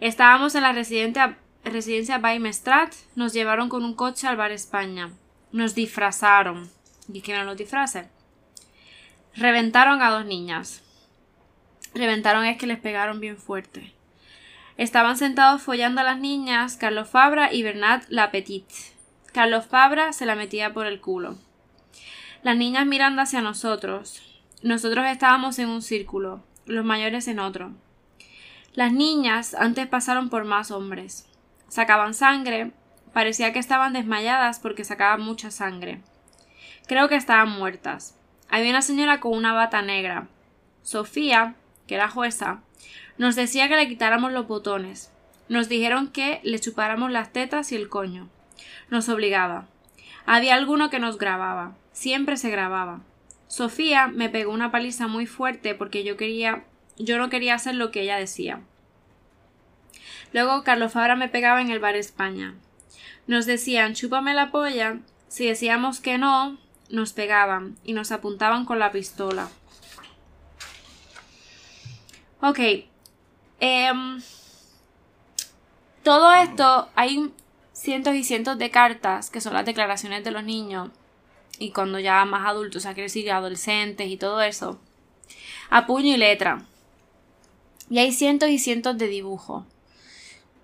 Estábamos en la residencia, residencia Baimestrat, nos llevaron con un coche al bar España. Nos disfrazaron. ¿Y quién los disfraces? Reventaron a dos niñas. Reventaron es que les pegaron bien fuerte. Estaban sentados follando a las niñas Carlos Fabra y Bernat Lapetit. Carlos Fabra se la metía por el culo. Las niñas mirando hacia nosotros. Nosotros estábamos en un círculo, los mayores en otro. Las niñas antes pasaron por más hombres. Sacaban sangre, parecía que estaban desmayadas porque sacaban mucha sangre. Creo que estaban muertas. Había una señora con una bata negra. Sofía, que era jueza, nos decía que le quitáramos los botones. Nos dijeron que le chupáramos las tetas y el coño. Nos obligaba. Había alguno que nos grababa. Siempre se grababa. Sofía me pegó una paliza muy fuerte porque yo quería yo no quería hacer lo que ella decía. Luego Carlos Fabra me pegaba en el bar España. Nos decían chúpame la polla. Si decíamos que no, nos pegaban y nos apuntaban con la pistola. Ok. Em, todo esto, hay cientos y cientos de cartas que son las declaraciones de los niños y cuando ya más adultos, o sea, adolescentes y todo eso, a puño y letra. Y hay cientos y cientos de dibujos.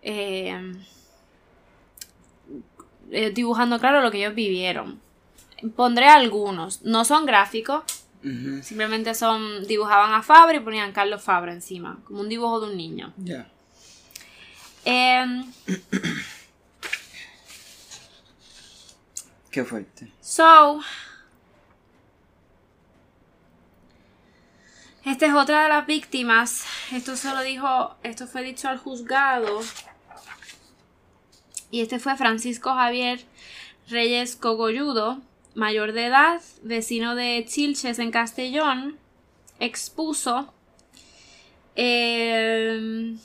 Eh, eh, dibujando, claro, lo que ellos vivieron. Pondré algunos. No son gráficos. Simplemente son. Dibujaban a Fabra y ponían Carlos Fabra encima. Como un dibujo de un niño. Ya. Em, Qué fuerte. So. Esta es otra de las víctimas. Esto se lo dijo. Esto fue dicho al juzgado. Y este fue Francisco Javier Reyes Cogolludo, mayor de edad, vecino de Chilches en Castellón, expuso eh,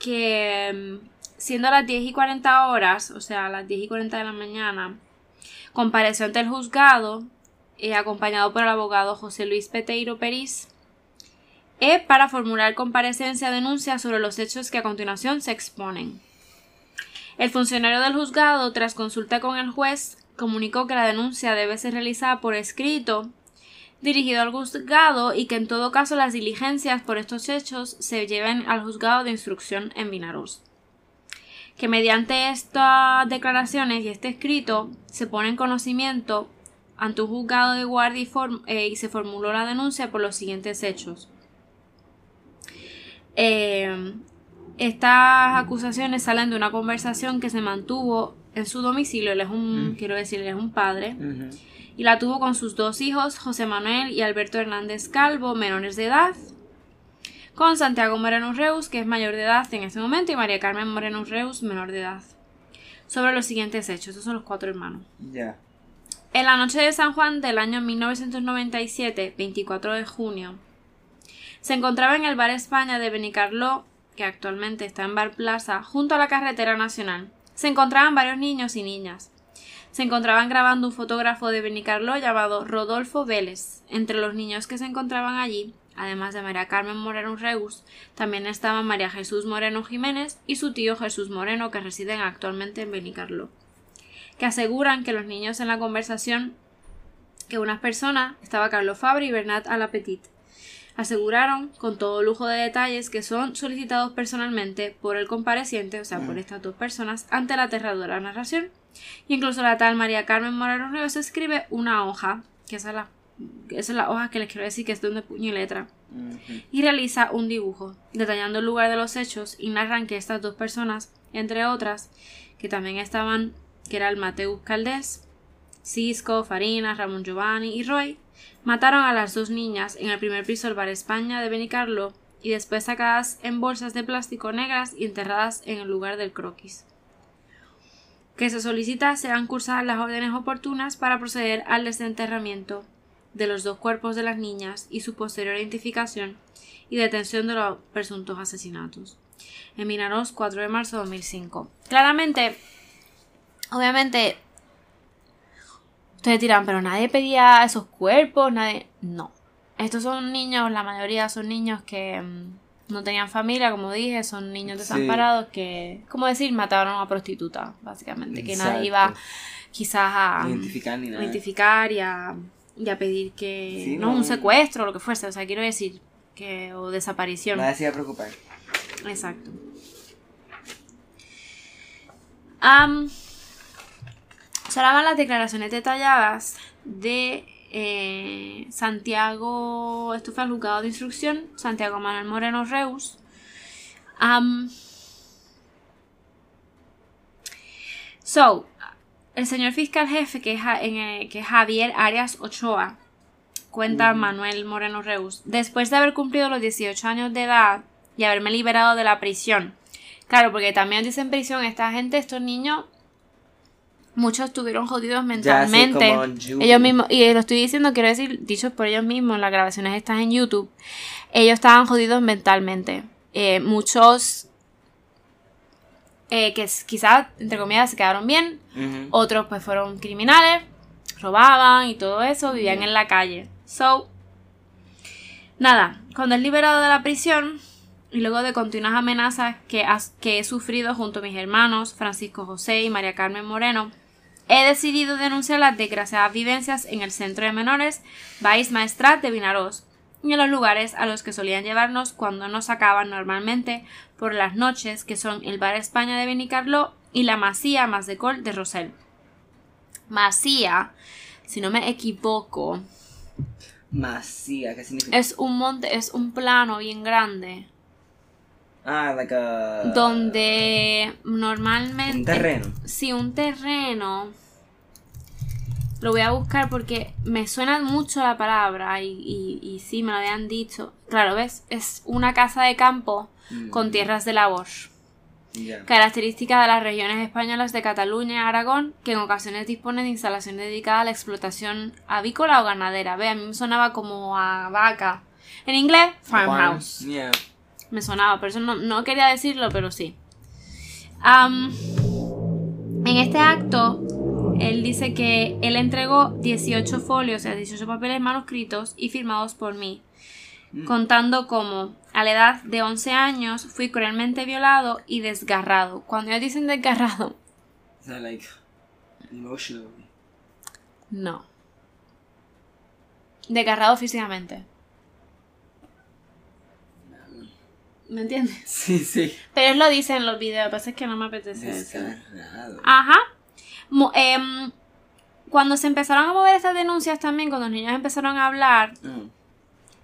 que siendo las 10 y 40 horas, o sea, las 10 y 40 de la mañana, compareció ante el juzgado, eh, acompañado por el abogado José Luis Peteiro Peris, eh, para formular comparecencia denuncia sobre los hechos que a continuación se exponen. El funcionario del juzgado, tras consulta con el juez, comunicó que la denuncia debe ser realizada por escrito dirigido al juzgado y que en todo caso las diligencias por estos hechos se lleven al juzgado de instrucción en Vinaroz. Que mediante estas declaraciones y este escrito se pone en conocimiento ante un juzgado de guardia y, eh, se formuló la denuncia por los siguientes hechos. Eh, estas acusaciones salen de una conversación que se mantuvo en su domicilio. Él es un, quiero decir, él es un padre. Y la tuvo con sus dos hijos, José Manuel y Alberto Hernández Calvo, menores de edad. Con Santiago Moreno Reus, que es mayor de edad en ese momento, y María Carmen Moreno Reus, menor de edad. Sobre los siguientes hechos, estos son los cuatro hermanos. Ya. En la noche de San Juan del año 1997, 24 de junio, se encontraba en el Bar España de Benicarló que actualmente está en Bar Plaza, junto a la carretera nacional, se encontraban varios niños y niñas. Se encontraban grabando un fotógrafo de Benicarlo llamado Rodolfo Vélez. Entre los niños que se encontraban allí, además de María Carmen Moreno Reus, también estaban María Jesús Moreno Jiménez y su tío Jesús Moreno, que residen actualmente en Benicarlo, que aseguran que los niños en la conversación que unas personas estaba Carlos Fabri y Bernat Alapetit, aseguraron con todo lujo de detalles que son solicitados personalmente por el compareciente, o sea, por estas dos personas, ante la aterradora narración. Y incluso la tal María Carmen Moreno Ríos escribe una hoja, que esa es la, esa es la hoja que les quiero decir que es de un puño y letra, y realiza un dibujo, detallando el lugar de los hechos y narran que estas dos personas, entre otras, que también estaban, que era el Mateus Caldés, Cisco, Farina, Ramón Giovanni y Roy, mataron a las dos niñas en el primer piso del Bar España de Benicarlo y después sacadas en bolsas de plástico negras y enterradas en el lugar del croquis. Que se solicita sean cursadas las órdenes oportunas para proceder al desenterramiento de los dos cuerpos de las niñas y su posterior identificación y detención de los presuntos asesinatos. En Minaros, 4 de marzo de 2005. Claramente, obviamente, ustedes dirán, pero nadie pedía esos cuerpos, nadie... No. Estos son niños, la mayoría son niños que mm, no tenían familia, como dije, son niños Sí. desamparados que, como decir, mataron a una prostituta, básicamente, que nadie iba quizás a Identificar ni nada. identificar y a, y a pedir que Sí, no, no. un secuestro o lo que fuese, o sea, quiero decir que o desaparición. Nadie se iba a preocupar. Exacto. Am, sonaban las declaraciones detalladas de eh, Santiago, esto fue al juzgado de instrucción, Santiago Manuel Moreno Reus. So, el señor fiscal jefe, que es, Ja- en, que es Javier Arias Ochoa, cuenta Manuel Moreno Reus, después de haber cumplido los 18 años de edad y haberme liberado de la prisión. Claro, porque también dicen prisión, esta gente, estos niños, muchos estuvieron jodidos mentalmente. ellos mismos, y lo estoy diciendo, quiero decir, dichos por ellos mismos, las grabaciones están en YouTube, ellos estaban jodidos mentalmente. Eh, muchos eh, que quizás, entre comillas, se quedaron bien, otros pues fueron criminales, robaban y todo eso, vivían en la calle. So, nada, cuando es liberado de la prisión y luego de continuas amenazas que, has- que he sufrido junto a mis hermanos Francisco José y María Carmen Moreno, he decidido denunciar las desgraciadas vivencias en el centro de menores Baix Maestrat de Vinaroz y en los lugares a los que solían llevarnos cuando nos sacaban normalmente por las noches, que son el Bar España de Benicarló y la Masía Masdecol de Rosell. Masía, si no me equivoco, Masía, ¿qué significa? es un monte, es un plano bien grande Ah, like a... donde normalmente Un terreno. Sí, un terreno. Lo voy a buscar porque me suena mucho la palabra y, y, y sí, me lo habían dicho. Claro, ¿ves? Es una casa de campo Mm. con tierras de labor. Ya. Característica de las regiones españolas de Cataluña y Aragón, que en ocasiones disponen de instalaciones dedicadas a la explotación avícola o ganadera. Ve, a mí me sonaba como a vaca. En inglés, farmhouse. Yeah. Me sonaba, por eso no, no quería decirlo, pero sí. En este acto, él dice que él entregó 18 folios, o sea, 18 papeles manuscritos y firmados por mí, contando cómo a la edad de 11 años fui cruelmente violado y desgarrado. Cuando ellos dicen desgarrado, like, no. Desgarrado físicamente. ¿Me entiendes? Sí, sí. Pero él lo dice en los videos, lo que pasa es que no me apetece. Descarado. Ajá. Em, cuando se empezaron a mover estas denuncias también, cuando los niños empezaron a hablar, Mm.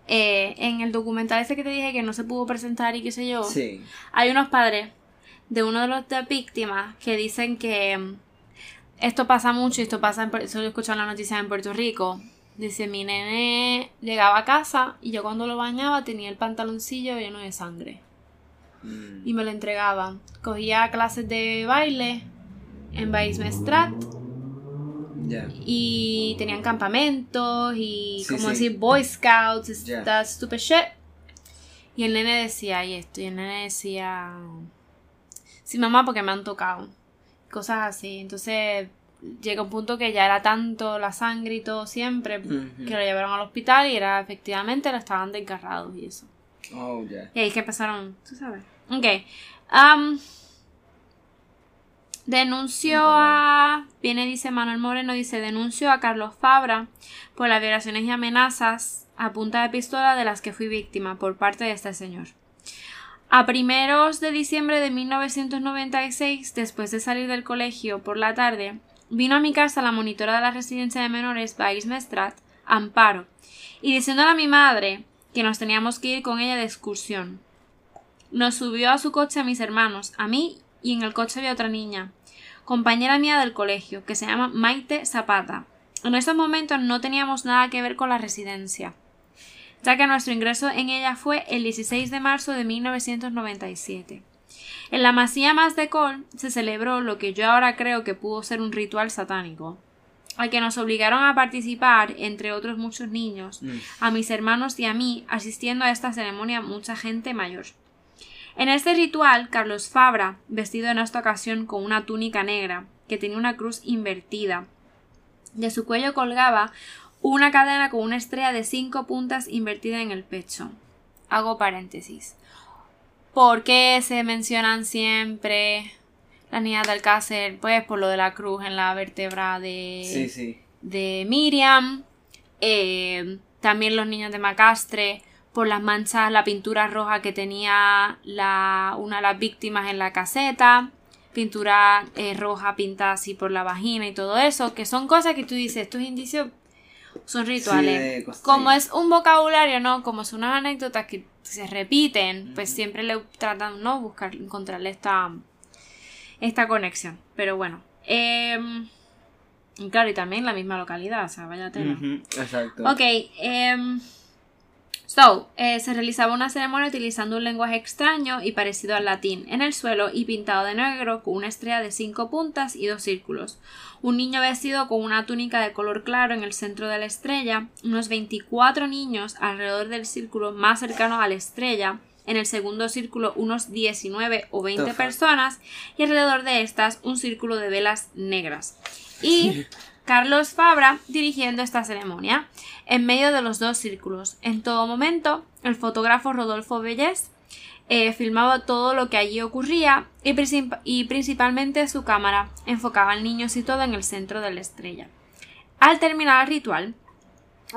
eh, en el documental ese que te dije que no se pudo presentar y qué sé yo, Sí. hay unos padres de uno de los de víctimas que dicen que em, esto pasa mucho y esto pasa, en, eso lo he escuchado en la noticia en Puerto Rico. Dice, mi nene llegaba a casa y yo cuando lo bañaba tenía el pantaloncillo lleno de sangre. Mm. y me lo entregaban. Cogía clases de baile en Baix Mestrat Ya. y tenían campamentos y Sí, como sí. decir Boy Scouts, Ya. that stupid shit. Y el nene decía y esto, y el nene decía sí mamá porque me han tocado. Cosas así. Entonces llega un punto que ya era tanto la sangre y todo siempre que lo llevaron al hospital y era efectivamente lo estaban desgarrados y eso. Oh, ya. Y ahí es que empezaron, tú sabes. Ok. Am, denunció a. Viene, dice Manuel Moreno, dice: denunció a Carlos Fabra por las violaciones y amenazas a punta de pistola de las que fui víctima por parte de este señor. A primeros de diciembre de 1996, después de salir del colegio por la tarde, vino a mi casa la monitora de la residencia de menores Baix Mestrat, Amparo, y diciéndole a mi madre que nos teníamos que ir con ella de excursión. Nos subió a su coche a mis hermanos, a mí y en el coche había otra niña, compañera mía del colegio, que se llama Maite Zapata. En estos momentos no teníamos nada que ver con la residencia, ya que nuestro ingreso en ella fue el 16 de marzo de 1997. En la masía más de Col se celebró lo que yo ahora creo que pudo ser un ritual satánico, al que nos obligaron a participar, entre otros muchos niños, Mm. a mis hermanos y a mí, asistiendo a esta ceremonia mucha gente mayor. En este ritual, Carlos Fabra, vestido en esta ocasión con una túnica negra, que tenía una cruz invertida, de su cuello colgaba una cadena con una estrella de cinco puntas invertida en el pecho. Hago paréntesis. ¿Por qué se mencionan siempre las niñas de Alcácer? Pues por lo de la cruz en la vértebra de, Sí, sí. de Miriam, eh, también los niños de Macastre, por las manchas, la pintura roja que tenía la, una de las víctimas en la caseta, pintura eh, roja pintada así por la vagina y todo eso, que son cosas que tú dices, estos indicios son rituales. Como es un vocabulario, ¿no? Como son unas anécdotas que se repiten, pues siempre le tratan, ¿no? Buscar, encontrarle esta, esta conexión. Pero bueno. y claro, y también la misma localidad, o sea, vaya tela. Exacto. Ok, em, so, eh, se realizaba una ceremonia utilizando un lenguaje extraño y parecido al latín en el suelo y pintado de negro con una estrella de cinco puntas y dos círculos. Un niño vestido con una túnica de color claro en el centro de la estrella, unos 24 niños alrededor del círculo más cercano a la estrella, en el segundo círculo unos 19 o 20 The fuck? personas y alrededor de estas un círculo de velas negras. Y Carlos Fabra dirigiendo esta ceremonia, en medio de los dos círculos. En todo momento, el fotógrafo Rodolfo Bellés eh, filmaba todo lo que allí ocurría y, y principalmente su cámara enfocaba al niño situado en el centro de la estrella. Al terminar el ritual,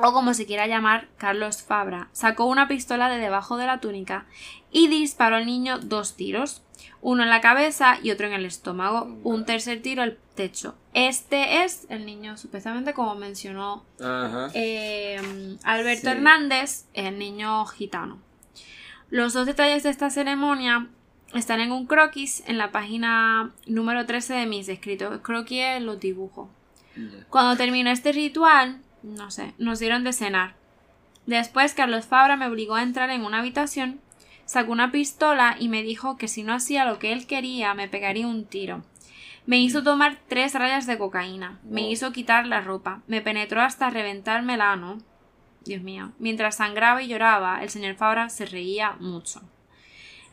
o como se quiera llamar, Carlos Fabra sacó una pistola de debajo de la túnica y disparó al niño dos tiros, uno en la cabeza y otro en el estómago, un tercer tiro al techo. Este es el niño, supuestamente como mencionó Ajá. eh, Alberto Sí. Hernández, el niño gitano. Los dos detalles de esta ceremonia están en un croquis en la página número 13 de mis escritos. Croquis es los dibujos. Ya. Cuando terminó este ritual, no sé, nos dieron de cenar. Después Carlos Fabra me obligó a entrar en una habitación, sacó una pistola y me dijo que si no hacía lo que él quería me pegaría un tiro. Me hizo tomar tres rayas de cocaína, me hizo quitar la ropa, me penetró hasta reventarme el ano. Dios mío, mientras sangraba y lloraba, el señor Fabra se reía mucho.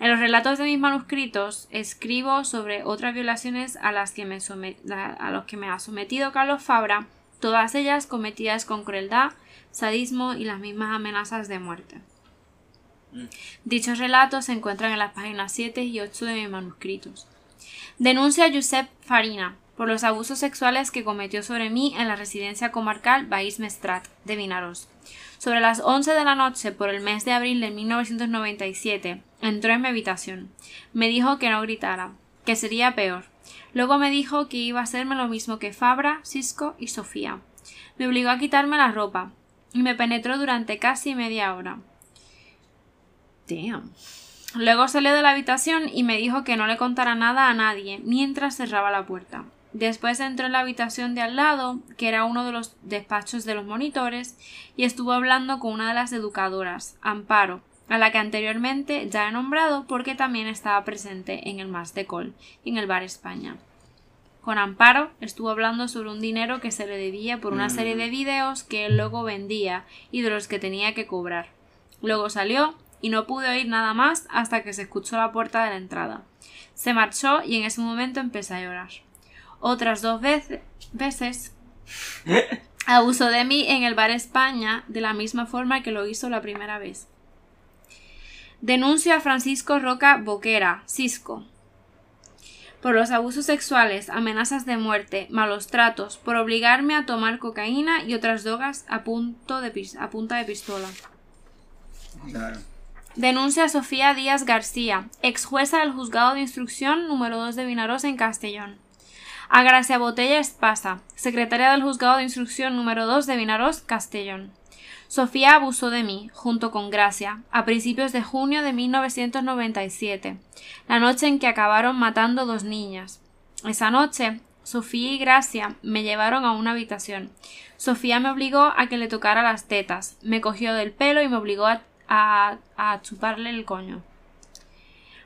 En los relatos de mis manuscritos escribo sobre otras violaciones a las que me, some- la- a los que me ha sometido Carlos Fabra, todas ellas cometidas con crueldad, sadismo y las mismas amenazas de muerte. Dichos relatos se encuentran en las páginas 7 y 8 de mis manuscritos. Denuncia a Josep Farina por los abusos sexuales que cometió sobre mí en la residencia comarcal Baix Mestrat de Vinaros. Sobre las 11 de la noche por el mes de abril de 1997 entró en mi habitación. Me dijo que no gritara, que sería peor. Luego me dijo que iba a hacerme lo mismo que Fabra, Cisco y Sofía. Me obligó a quitarme la ropa y me penetró durante casi media hora. Damn. Luego salió de la habitación y me dijo que no le contara nada a nadie mientras cerraba la puerta. Después entró en la habitación de al lado, que era uno de los despachos de los monitores, y estuvo hablando con una de las educadoras, Amparo, a la que anteriormente ya he nombrado porque también estaba presente en el Mas de Col en el Bar España. Con Amparo estuvo hablando sobre un dinero que se le debía por una serie de videos que él luego vendía y de los que tenía que cobrar. Luego salió y no pude oír nada más hasta que se escuchó la puerta de la entrada. Se marchó y en ese momento empecé a llorar. Otras dos veces, veces abusó de mí en el bar España de la misma forma que lo hizo la primera vez. Denuncio a Francisco Roca Boquera, Cisco, por los abusos sexuales, amenazas de muerte, malos tratos, por obligarme a tomar cocaína y otras drogas a, punto de a punta de pistola. Claro. Denuncia a Sofía Díaz García, ex jueza del juzgado de instrucción número 2 de Vinaroz en Castellón. A Gracia Botella Espasa, secretaria del juzgado de instrucción número 2 de Vinaroz, Castellón. Sofía abusó de mí, junto con Gracia, a principios de junio de 1997, la noche en que acabaron matando dos niñas. Esa noche, Sofía y Gracia me llevaron a una habitación. Sofía me obligó a que le tocara las tetas, me cogió del pelo y me obligó a, a, chuparle el coño.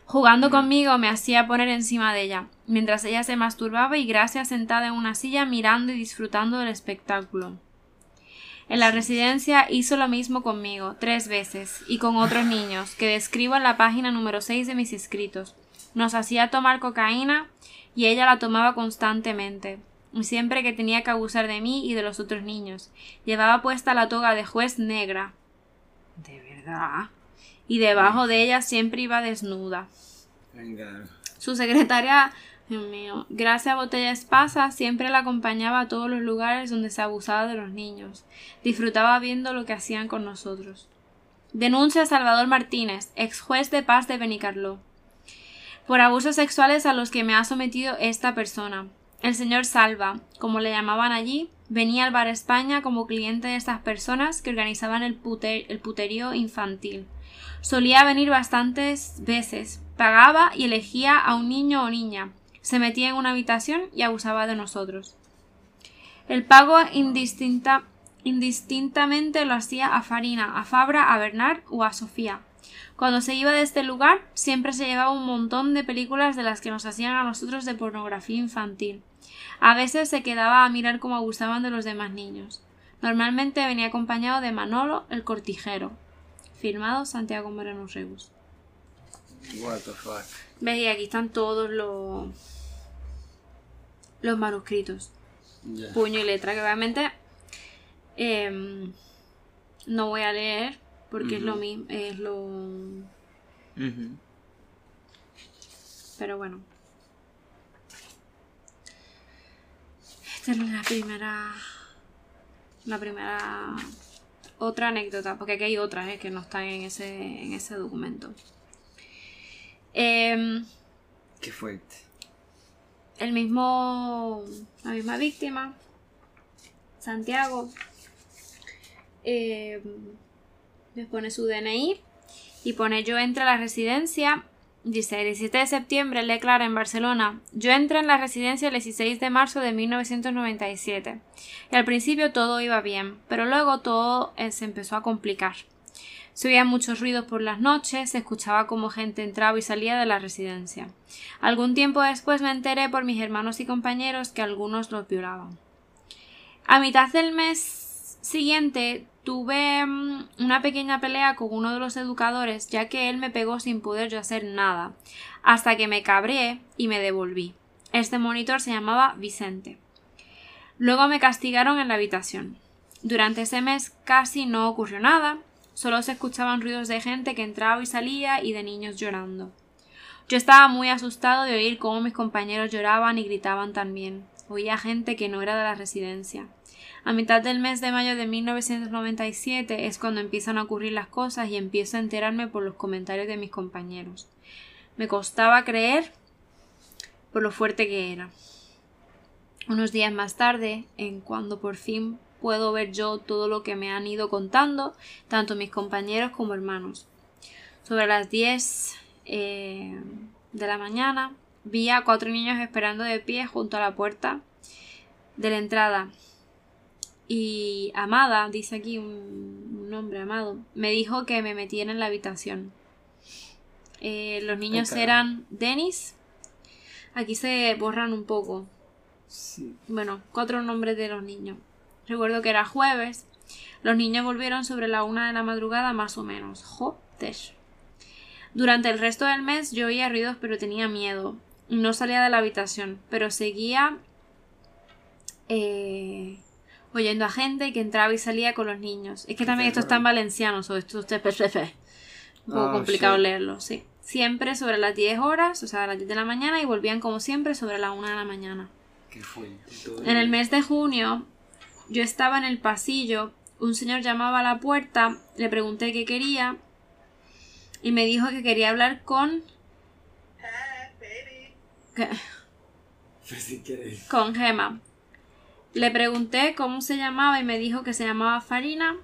Jugando conmigo me hacía poner encima de ella, mientras ella se masturbaba y Gracia sentada en una silla mirando y disfrutando del espectáculo. En la residencia hizo lo mismo conmigo, tres veces, y con otros niños, que describo en la página número 6 de mis escritos. Nos hacía tomar cocaína y ella la tomaba constantemente, siempre que tenía que abusar de mí y de los otros niños. Llevaba puesta la toga de juez negra. De verdad. Y debajo de ella siempre iba desnuda. Su secretaria Dios mío. Gracias a Botella Espasa siempre la acompañaba a todos los lugares donde se abusaba de los niños. Disfrutaba viendo lo que hacían con nosotros. Denuncia a Salvador Martínez, ex juez de paz de Benicarló. Por abusos sexuales a los que me ha sometido esta persona. El señor Salva, como le llamaban allí, venía al bar España como cliente de estas personas que organizaban el, puterío infantil. Solía venir bastantes veces, pagaba y elegía a un niño o niña, se metía en una habitación y abusaba de nosotros. El pago indistinta, indistintamente lo hacía a Farina, a Fabra, a Bernard o a Sofía. Cuando se iba de este lugar, siempre se llevaba un montón de películas de las que nos hacían a nosotros de pornografía infantil. A veces se quedaba a mirar cómo abusaban de los demás niños. Normalmente venía acompañado de Manolo el cortijero. Firmado Santiago Moreno Rebus. What the fuck. ¿Ves? aquí están todos los los manuscritos. Puño y letra, que obviamente em, no voy a leer porque es lo mismo, es lo... Pero bueno. Esta es la primera... La primera... Otra anécdota, porque aquí hay otras eh, que no están en ese, en ese documento. Eh, Qué fuerte el mismo, la misma víctima, Santiago, eh, les pone su DNI y pone yo entré a la residencia. Dice, el 17 de septiembre le declara en Barcelona, yo entré en la residencia el 16 de marzo de 1997. Y al principio todo iba bien, pero luego todo eh, se empezó a complicar. Se oían muchos ruidos por las noches, se escuchaba como gente entraba y salía de la residencia. Algún tiempo después me enteré por mis hermanos y compañeros que algunos los violaban. A mitad del mes siguiente tuve mm, una pequeña pelea con uno de los educadores, ya que él me pegó sin poder yo hacer nada, hasta que me cabré y me devolví. Este monitor se llamaba Vicente. Luego me castigaron en la habitación. Durante ese mes casi no ocurrió nada, Solo se escuchaban ruidos de gente que entraba y salía y de niños llorando. Yo estaba muy asustado de oír cómo mis compañeros lloraban y gritaban también. Oía gente que no era de la residencia. A mitad del mes de mayo de 1997 es cuando empiezan a ocurrir las cosas y empiezo a enterarme por los comentarios de mis compañeros. Me costaba creer por lo fuerte que era. Unos días más tarde, en cuando por fin puedo ver yo todo lo que me han ido contando, tanto mis compañeros como hermanos. Sobre las 10 eh, de la mañana vi a cuatro niños esperando de pie junto a la puerta de la entrada. Y Amada, dice aquí un, nombre, Amado, me dijo que me metiera en la habitación. Eh, los niños eran Denis. Aquí se borran un poco. Bueno, cuatro nombres de los niños. Recuerdo que era jueves. Los niños volvieron sobre la una de la madrugada más o menos. Joder. Durante el resto del mes yo oía ruidos pero tenía miedo. No salía de la habitación, pero seguía eh, oyendo a gente que entraba y salía con los niños. Es que también esto está en valenciano, o esto es un poco ah, complicado leerlo, sí. Siempre sobre las 10 horas, o sea, a las 10 de la mañana, y volvían como siempre sobre la 1 de la mañana. Qué en el mes de junio yo estaba en el pasillo, un señor llamaba a la puerta, le pregunté qué quería y me dijo que quería hablar con... Con Gema. Le pregunté cómo se llamaba y me dijo que se llamaba Farina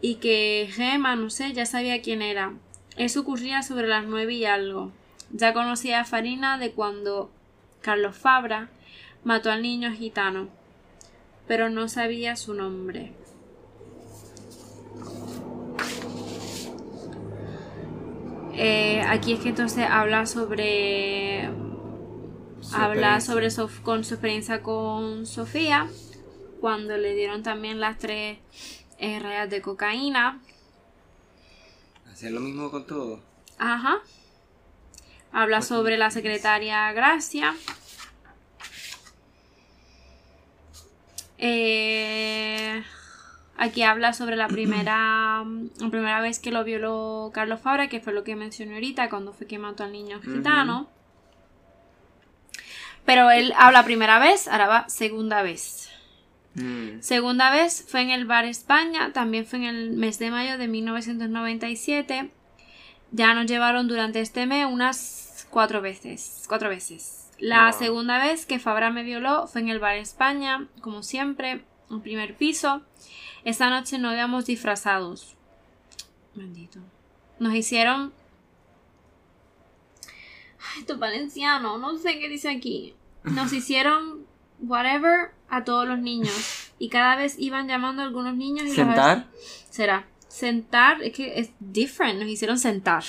y que Gemma, no sé, ya sabía quién era. Eso ocurría sobre las nueve y algo. Ya conocía a Farina de cuando Carlos Fabra mató al niño gitano, pero no sabía su nombre. Eh, aquí es que entonces habla sobre Su habla sobre con su experiencia con Sofía cuando le dieron también las tres eh, rayas de cocaína Hacer lo mismo con todo. Ajá. Habla sobre la secretaria Gracia. Eh, aquí habla sobre la primera, la primera vez que lo violó Carlos Fabra, que fue lo que mencioné ahorita, cuando fue que mató al niño gitano. Pero él habla primera vez, ahora va segunda vez. Mm. Segunda vez fue en el Bar España, también fue en el mes de mayo de 1997. Ya nos llevaron durante este mes unas cuatro veces. Cuatro veces. La Wow. segunda vez que Fabra me violó fue en el Bar España, como siempre, en primer piso. Esa noche no íbamos disfrazados. Bendito. Nos hicieron. Ay, esto es valenciano, no sé qué dice aquí. Nos hicieron whatever a todos los niños. Y cada vez iban llamando a algunos niños y los Sentar. Será. Sentar, es que es different. Nos hicieron sentar.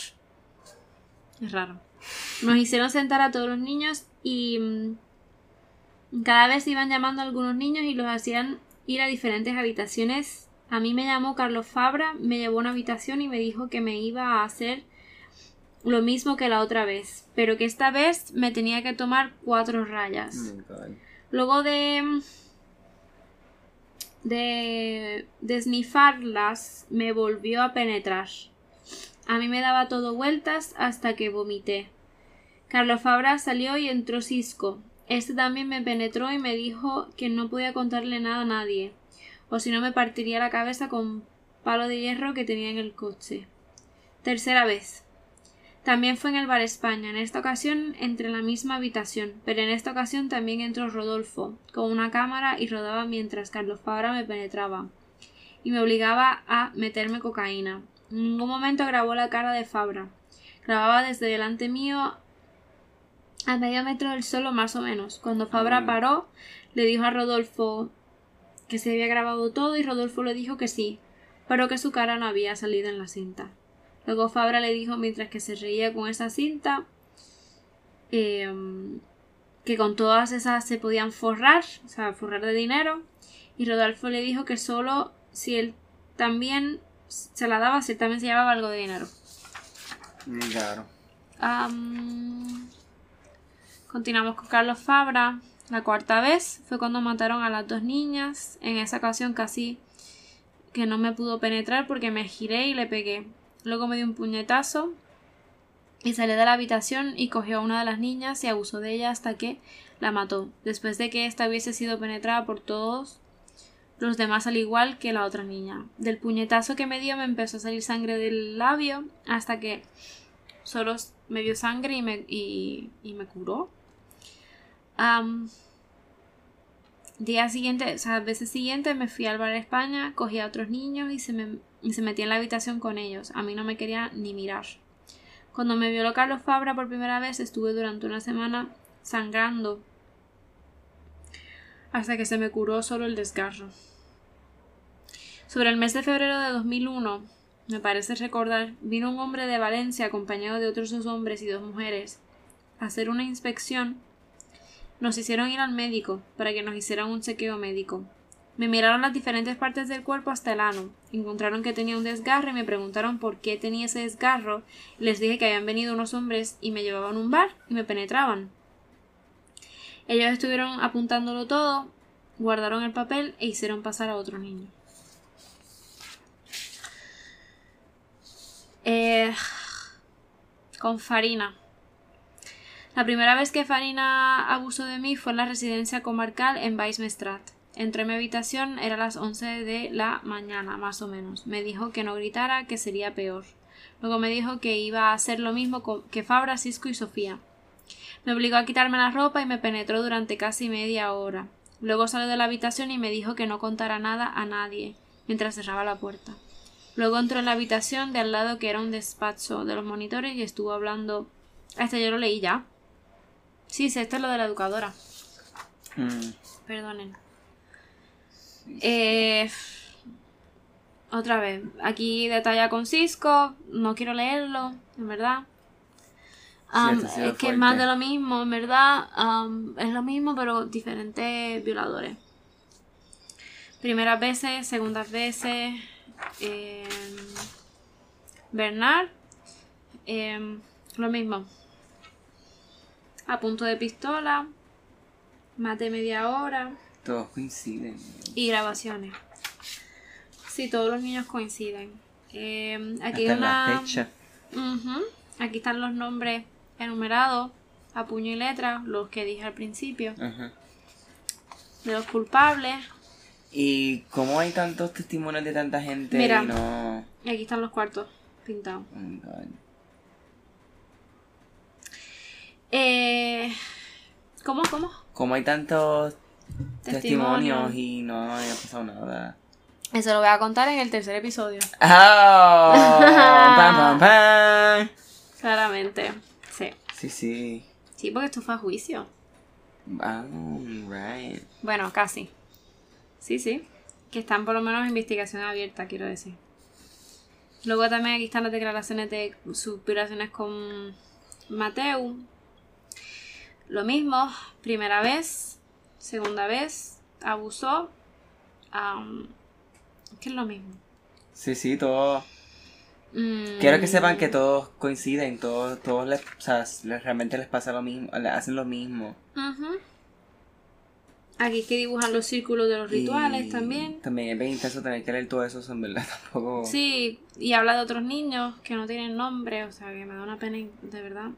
Es raro. Nos hicieron sentar a todos los niños y mm, cada vez iban llamando a algunos niños y los hacían ir a diferentes habitaciones. A mí me llamó Carlos Fabra, me llevó a una habitación y me dijo que me iba a hacer lo mismo que la otra vez, pero que esta vez me tenía que tomar cuatro rayas. Oh God. Luego de. de. de esnifarlas, me volvió a penetrar. A mí me daba todo vueltas hasta que vomité. Carlos Fabra salió y entró Cisco. Este también me penetró y me dijo que no podía contarle nada a nadie, o si no me partiría la cabeza con palo de hierro que tenía en el coche. Tercera vez. También fue en el Bar España. En esta ocasión entré en la misma habitación, pero en esta ocasión también entró Rodolfo, con una cámara y rodaba mientras Carlos Fabra me penetraba y me obligaba a meterme cocaína. En ningún momento grabó la cara de Fabra. Grababa desde delante mío a medio metro del suelo más o menos. Cuando Fabra Mm. paró, le dijo a Rodolfo que se había grabado todo y Rodolfo le dijo que sí, pero que su cara no había salido en la cinta. Luego Fabra le dijo mientras que se reía con esa cinta em, que con todas esas se podían forrar, o sea, forrar de dinero. Y Rodolfo le dijo que solo si él también se la daba, si él también se llevaba algo de dinero. Claro. Am, continuamos con Carlos Fabra. La cuarta vez fue cuando mataron a las dos niñas. En esa ocasión casi que no me pudo penetrar porque me giré y le pegué. Luego me dio un puñetazo y salió de la habitación y cogió a una de las niñas y abusó de ella hasta que la mató. Después de que ésta hubiese sido penetrada por todos los demás al igual que la otra niña. Del puñetazo que me dio me empezó a salir sangre del labio hasta que solo me dio sangre y me, y, me curó. Día siguiente, o sea, veces siguiente me fui al bar de España, cogí a otros niños y se, me, y se metía en la habitación con ellos. A mí no me quería ni mirar. Cuando me violó Carlos Fabra por primera vez estuve durante una semana sangrando hasta que se me curó solo el desgarro. Sobre el mes de febrero de 2001, me parece recordar, vino un hombre de Valencia acompañado de otros dos hombres y dos mujeres a hacer una inspección. Nos hicieron ir al médico para que nos hicieran un chequeo médico. Me miraron las diferentes partes del cuerpo hasta el ano. Encontraron que tenía un desgarro y me preguntaron por qué tenía ese desgarro. Les dije que habían venido unos hombres y me llevaban a un bar y me penetraban. Ellos estuvieron apuntándolo todo, guardaron el papel e hicieron pasar a otro niño. Eh, con Farina. La primera vez que Farina abusó de mí fue en la residencia comarcal en Baix-Mestrat. Entré en mi habitación, era las 11 de la mañana, más o menos. Me dijo que no gritara, que sería peor. Luego me dijo que iba a hacer lo mismo que Fabra, Cisco y Sofía. Me obligó a quitarme la ropa y me penetró durante casi media hora. Luego salió de la habitación y me dijo que no contara nada a nadie, mientras cerraba la puerta. Luego entró en la habitación de al lado que era un despacho de los monitores y estuvo hablando. Este yo lo leí ya. Sí, sí, este es lo de la educadora. Mm. Perdonen. Eh, otra vez, aquí detalla con Cisco, no quiero leerlo, en verdad. Um, sido es que es más de lo mismo, en verdad. um, es lo mismo, pero diferentes violadores. Primeras veces, segundas veces. eh, Bernard. eh, lo mismo. A punto de pistola. Más de media hora. Todos coinciden. Y grabaciones. Sí, todos los niños coinciden. Eh, aquí Hasta hay una. fecha. Ujú. Aquí están los nombres enumerados a puño y letra, los que dije al principio, de los culpables. ¿Y cómo hay tantos testimonios de tanta gente Mira. y no...? Aquí están los cuartos pintados. Oh my God. Eh, ¿Cómo? ¿Cómo? ¿Cómo hay tantos. Testimonios y no haya pasado nada? Eso lo voy a contar en el tercer episodio. ¡Oh! ¡Pam, pam, pam! Claramente. Sí. Sí, sí. Sí, porque esto fue a juicio. Oh, right. Bueno, casi. Sí, sí. Que están por lo menos en investigación abierta, quiero decir. Luego también aquí están las declaraciones de sus violaciones con Mateo. Lo mismo, primera vez, segunda vez, abusó. am, ¿Qué es lo mismo? Sí, sí, todos... Mm, Quiero que sepan que todos coinciden, todos, todos les, o sea, les- realmente les pasa lo mismo, les hacen lo mismo. Aquí es que dibujan los círculos de los rituales también. También es bien intenso tener que leer todo eso, eso en verdad tampoco... Sí, y habla de otros niños que no tienen nombre, o sea, que me da una pena, de verdad.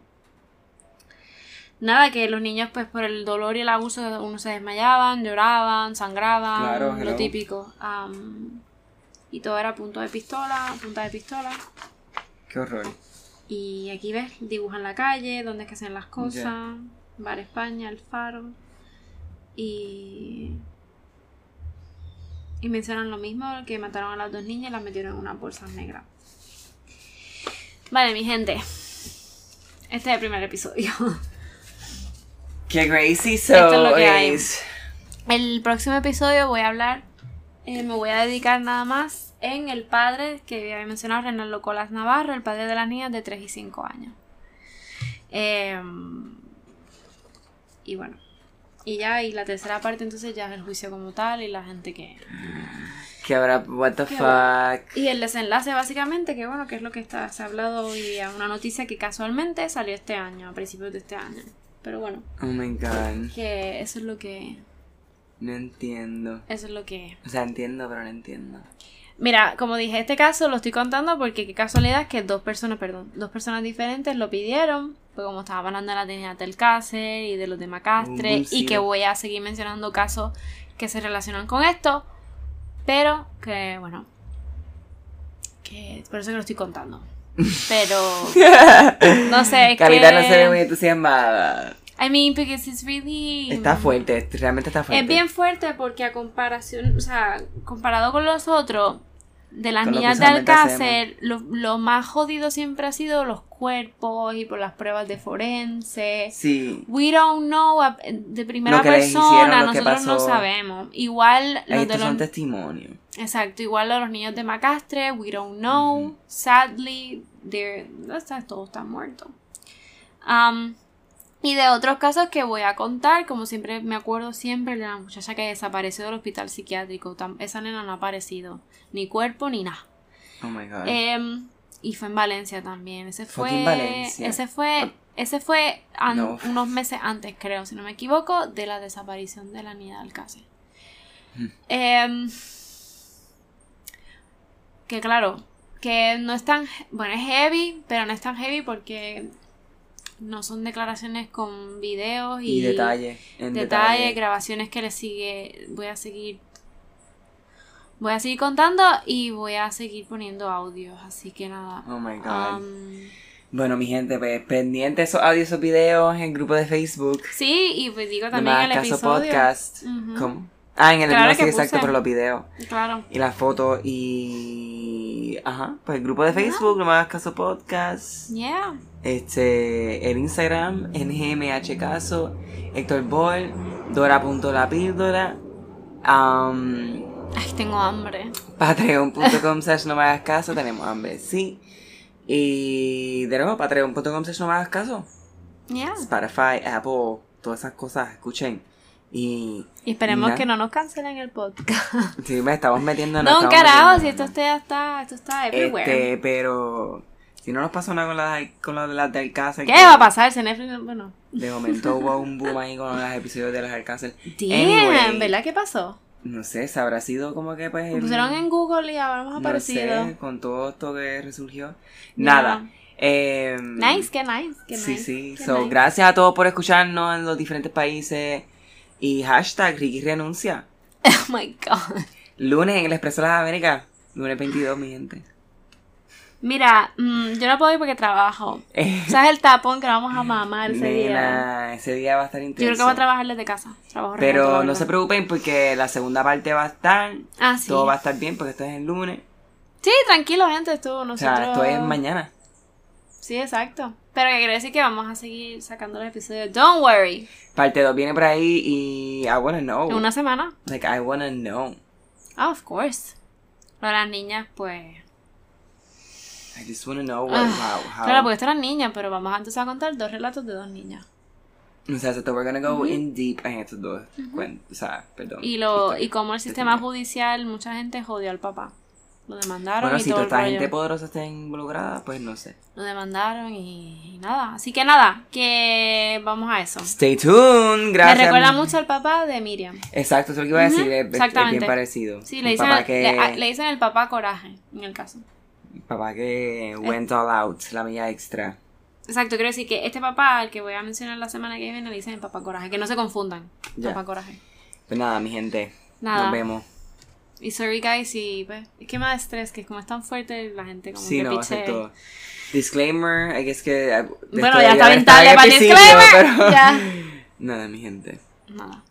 Nada, que los niños, pues por el dolor y el abuso, unos se desmayaban, lloraban, sangraban, Claro, lo típico. Y todo era punto de pistola, punta de pistola. Qué horror. Y aquí ves, dibujan la calle, dónde es que hacen las cosas, Bar España, el faro. Y. Y mencionan lo mismo, que mataron a las dos niñas y las metieron en unas bolsas negras. Vale, mi gente. Este es el primer episodio. Qué crazy so Esto es lo que hay. is. El próximo episodio voy a hablar, eh, me voy a dedicar nada más en el padre que había mencionado, Renaldo Colas Navarro, el padre de las niñas de 3 y 5 años. Eh, y bueno, y ya, y la tercera parte entonces ya es el juicio como tal y la gente que... Que habrá, what the fuck. Y el desenlace básicamente, que bueno, que es lo que está, se ha hablado hoy una noticia que casualmente salió este año, a principios de este año. Pero bueno, Oh my god. que eso es lo que... No entiendo. Eso es lo que... O sea, entiendo, pero no entiendo. Mira, como dije, este caso lo estoy contando porque qué casualidad que dos personas, perdón, dos personas diferentes lo pidieron. Pues como estaba hablando de la Trinidad del Cácer y de los de Macastre, y que voy a seguir mencionando casos que se relacionan con esto, pero que, bueno, que por eso que lo estoy contando. Pero, no sé, es Carita que... no se ve muy entusiasmada. I mean, because it's really... Está fuerte, realmente está fuerte. Es bien fuerte porque a comparación, o sea, comparado con los otros, de las niñas de Alcácer, lo, lo más jodido siempre ha sido los cuerpos y por las pruebas de forense. Sí. We don't know a- de primera persona, nosotros no sabemos. Igual los de los, son testimonios. exacto, igual de los niños de Macastre, we don't know. Sadly, they're, está- todos están muertos. Um, y de otros casos que voy a contar, como siempre me acuerdo siempre de la muchacha que desapareció del hospital psiquiátrico. Esa nena no ha aparecido, ni cuerpo ni nada. Oh my god. Em, y fue en Valencia también. Ese fue. Valencia. Ese fue. Ese fue an- No. unos meses antes, creo, si no me equivoco, de la desaparición de la niña de Alcácer. Hmm. Em, que claro, que no es tan. Bueno, es heavy, pero no es tan heavy porque no son declaraciones con videos y, detalles, detalle. grabaciones que le sigue. Voy a seguir. Voy a seguir contando y voy a seguir poniendo audios. Así que nada. Oh my god. Um, bueno, mi gente, pues pendiente esos audios, esos videos en el grupo de Facebook. sí, y pues digo también el Caso episodio. Podcast. ¿Cómo? Ah, en el Claro no, sí, exacto, puse. por los videos. Claro. Y las fotos y ajá, pues el grupo de Facebook, No me hagas caso podcast. Yeah. Este, el Instagram, NGMHcaso, Héctor Ball, Dora.lapíldora, um, Ay, tengo hambre. Patreon.com slash no me hagas caso, tenemos hambre, sí. Y de nuevo, Patreon.com slash no me hagas caso. Yeah. Spotify, Apple, todas esas cosas, escuchen. Y, Y esperemos Nada. que no nos cancelen el podcast. sí, me estamos metiendo No, un carajo, si esto está, está, esto está everywhere. Este, pero si no nos pasó nada con las con las del Alcácer. ¿Qué va a pasar? Si Netflix, bueno. De momento hubo un boom ahí con los episodios de los Alcácer. Damn, Anyway, ¿verdad? ¿Qué pasó? No sé, se habrá sido como que pues. Lo pusieron en Google y ahora hemos no aparecido. sé, con todo esto que resurgió. Nada. Eh, Nice, qué nice, qué sí, nice. sí. qué So, nice. gracias a todos por escucharnos en los diferentes países. Y hashtag Ricky renuncia. Oh my god. Lunes en el Expreso de las Américas. Lunes 22, mi gente. Mira, mm, yo no puedo ir porque trabajo. ¿Sabes el tapón que vamos a mamar ese día? nena, ese día va a estar Yo intenso. creo que voy a trabajar desde casa. Trabajo Pero no se preocupen porque la segunda parte va a estar. Ah, sí. Todo va a estar bien porque esto es el lunes. Sí, tranquilo, gente. O nosotros... sea, esto es mañana. Sí, exacto. Pero que quiere decir que vamos a seguir sacando los episodios. Don't worry. Parte 2 viene por ahí y I wanna know. En una semana. Like, I wanna know. Ah, of course. Lo de las niñas, pues... I just wanna know what, Ah, how, how. Claro, porque eran niñas, pero vamos a entonces a contar dos relatos de dos niñas. O sea, so we're gonna go in deep en estos dos. O sea, perdón. Y lo y como el sistema judicial, mucha gente jodió al papá. Lo demandaron Bueno, y si todo toda esta rollo. gente poderosa está involucrada, pues no sé. Lo demandaron y, y nada. Así que nada, que vamos a eso. Stay tuned, gracias. Me recuerda mucho al papá de Miriam. Exacto, eso es lo que iba a decir. Es- es, es exactamente. bien parecido. Sí, le dicen, el, que, le, a- le dicen el papá coraje, en el caso. papá que went all out, la milla extra. Exacto, quiero decir que este papá, el que voy a mencionar la semana que viene, le dicen el papá coraje. Que no se confundan. Ya. Papá coraje. Pues nada, mi gente. Nada. Nos vemos. Y sorry guys, y pues, es que me da estrés, que como es tan fuerte, la gente como Sí, que no, piche. todo. Disclaimer, I guess que. eh, esto Bueno, ya está bien tarde para disclaimer. pero- Ya. Nada, mi gente. Nada.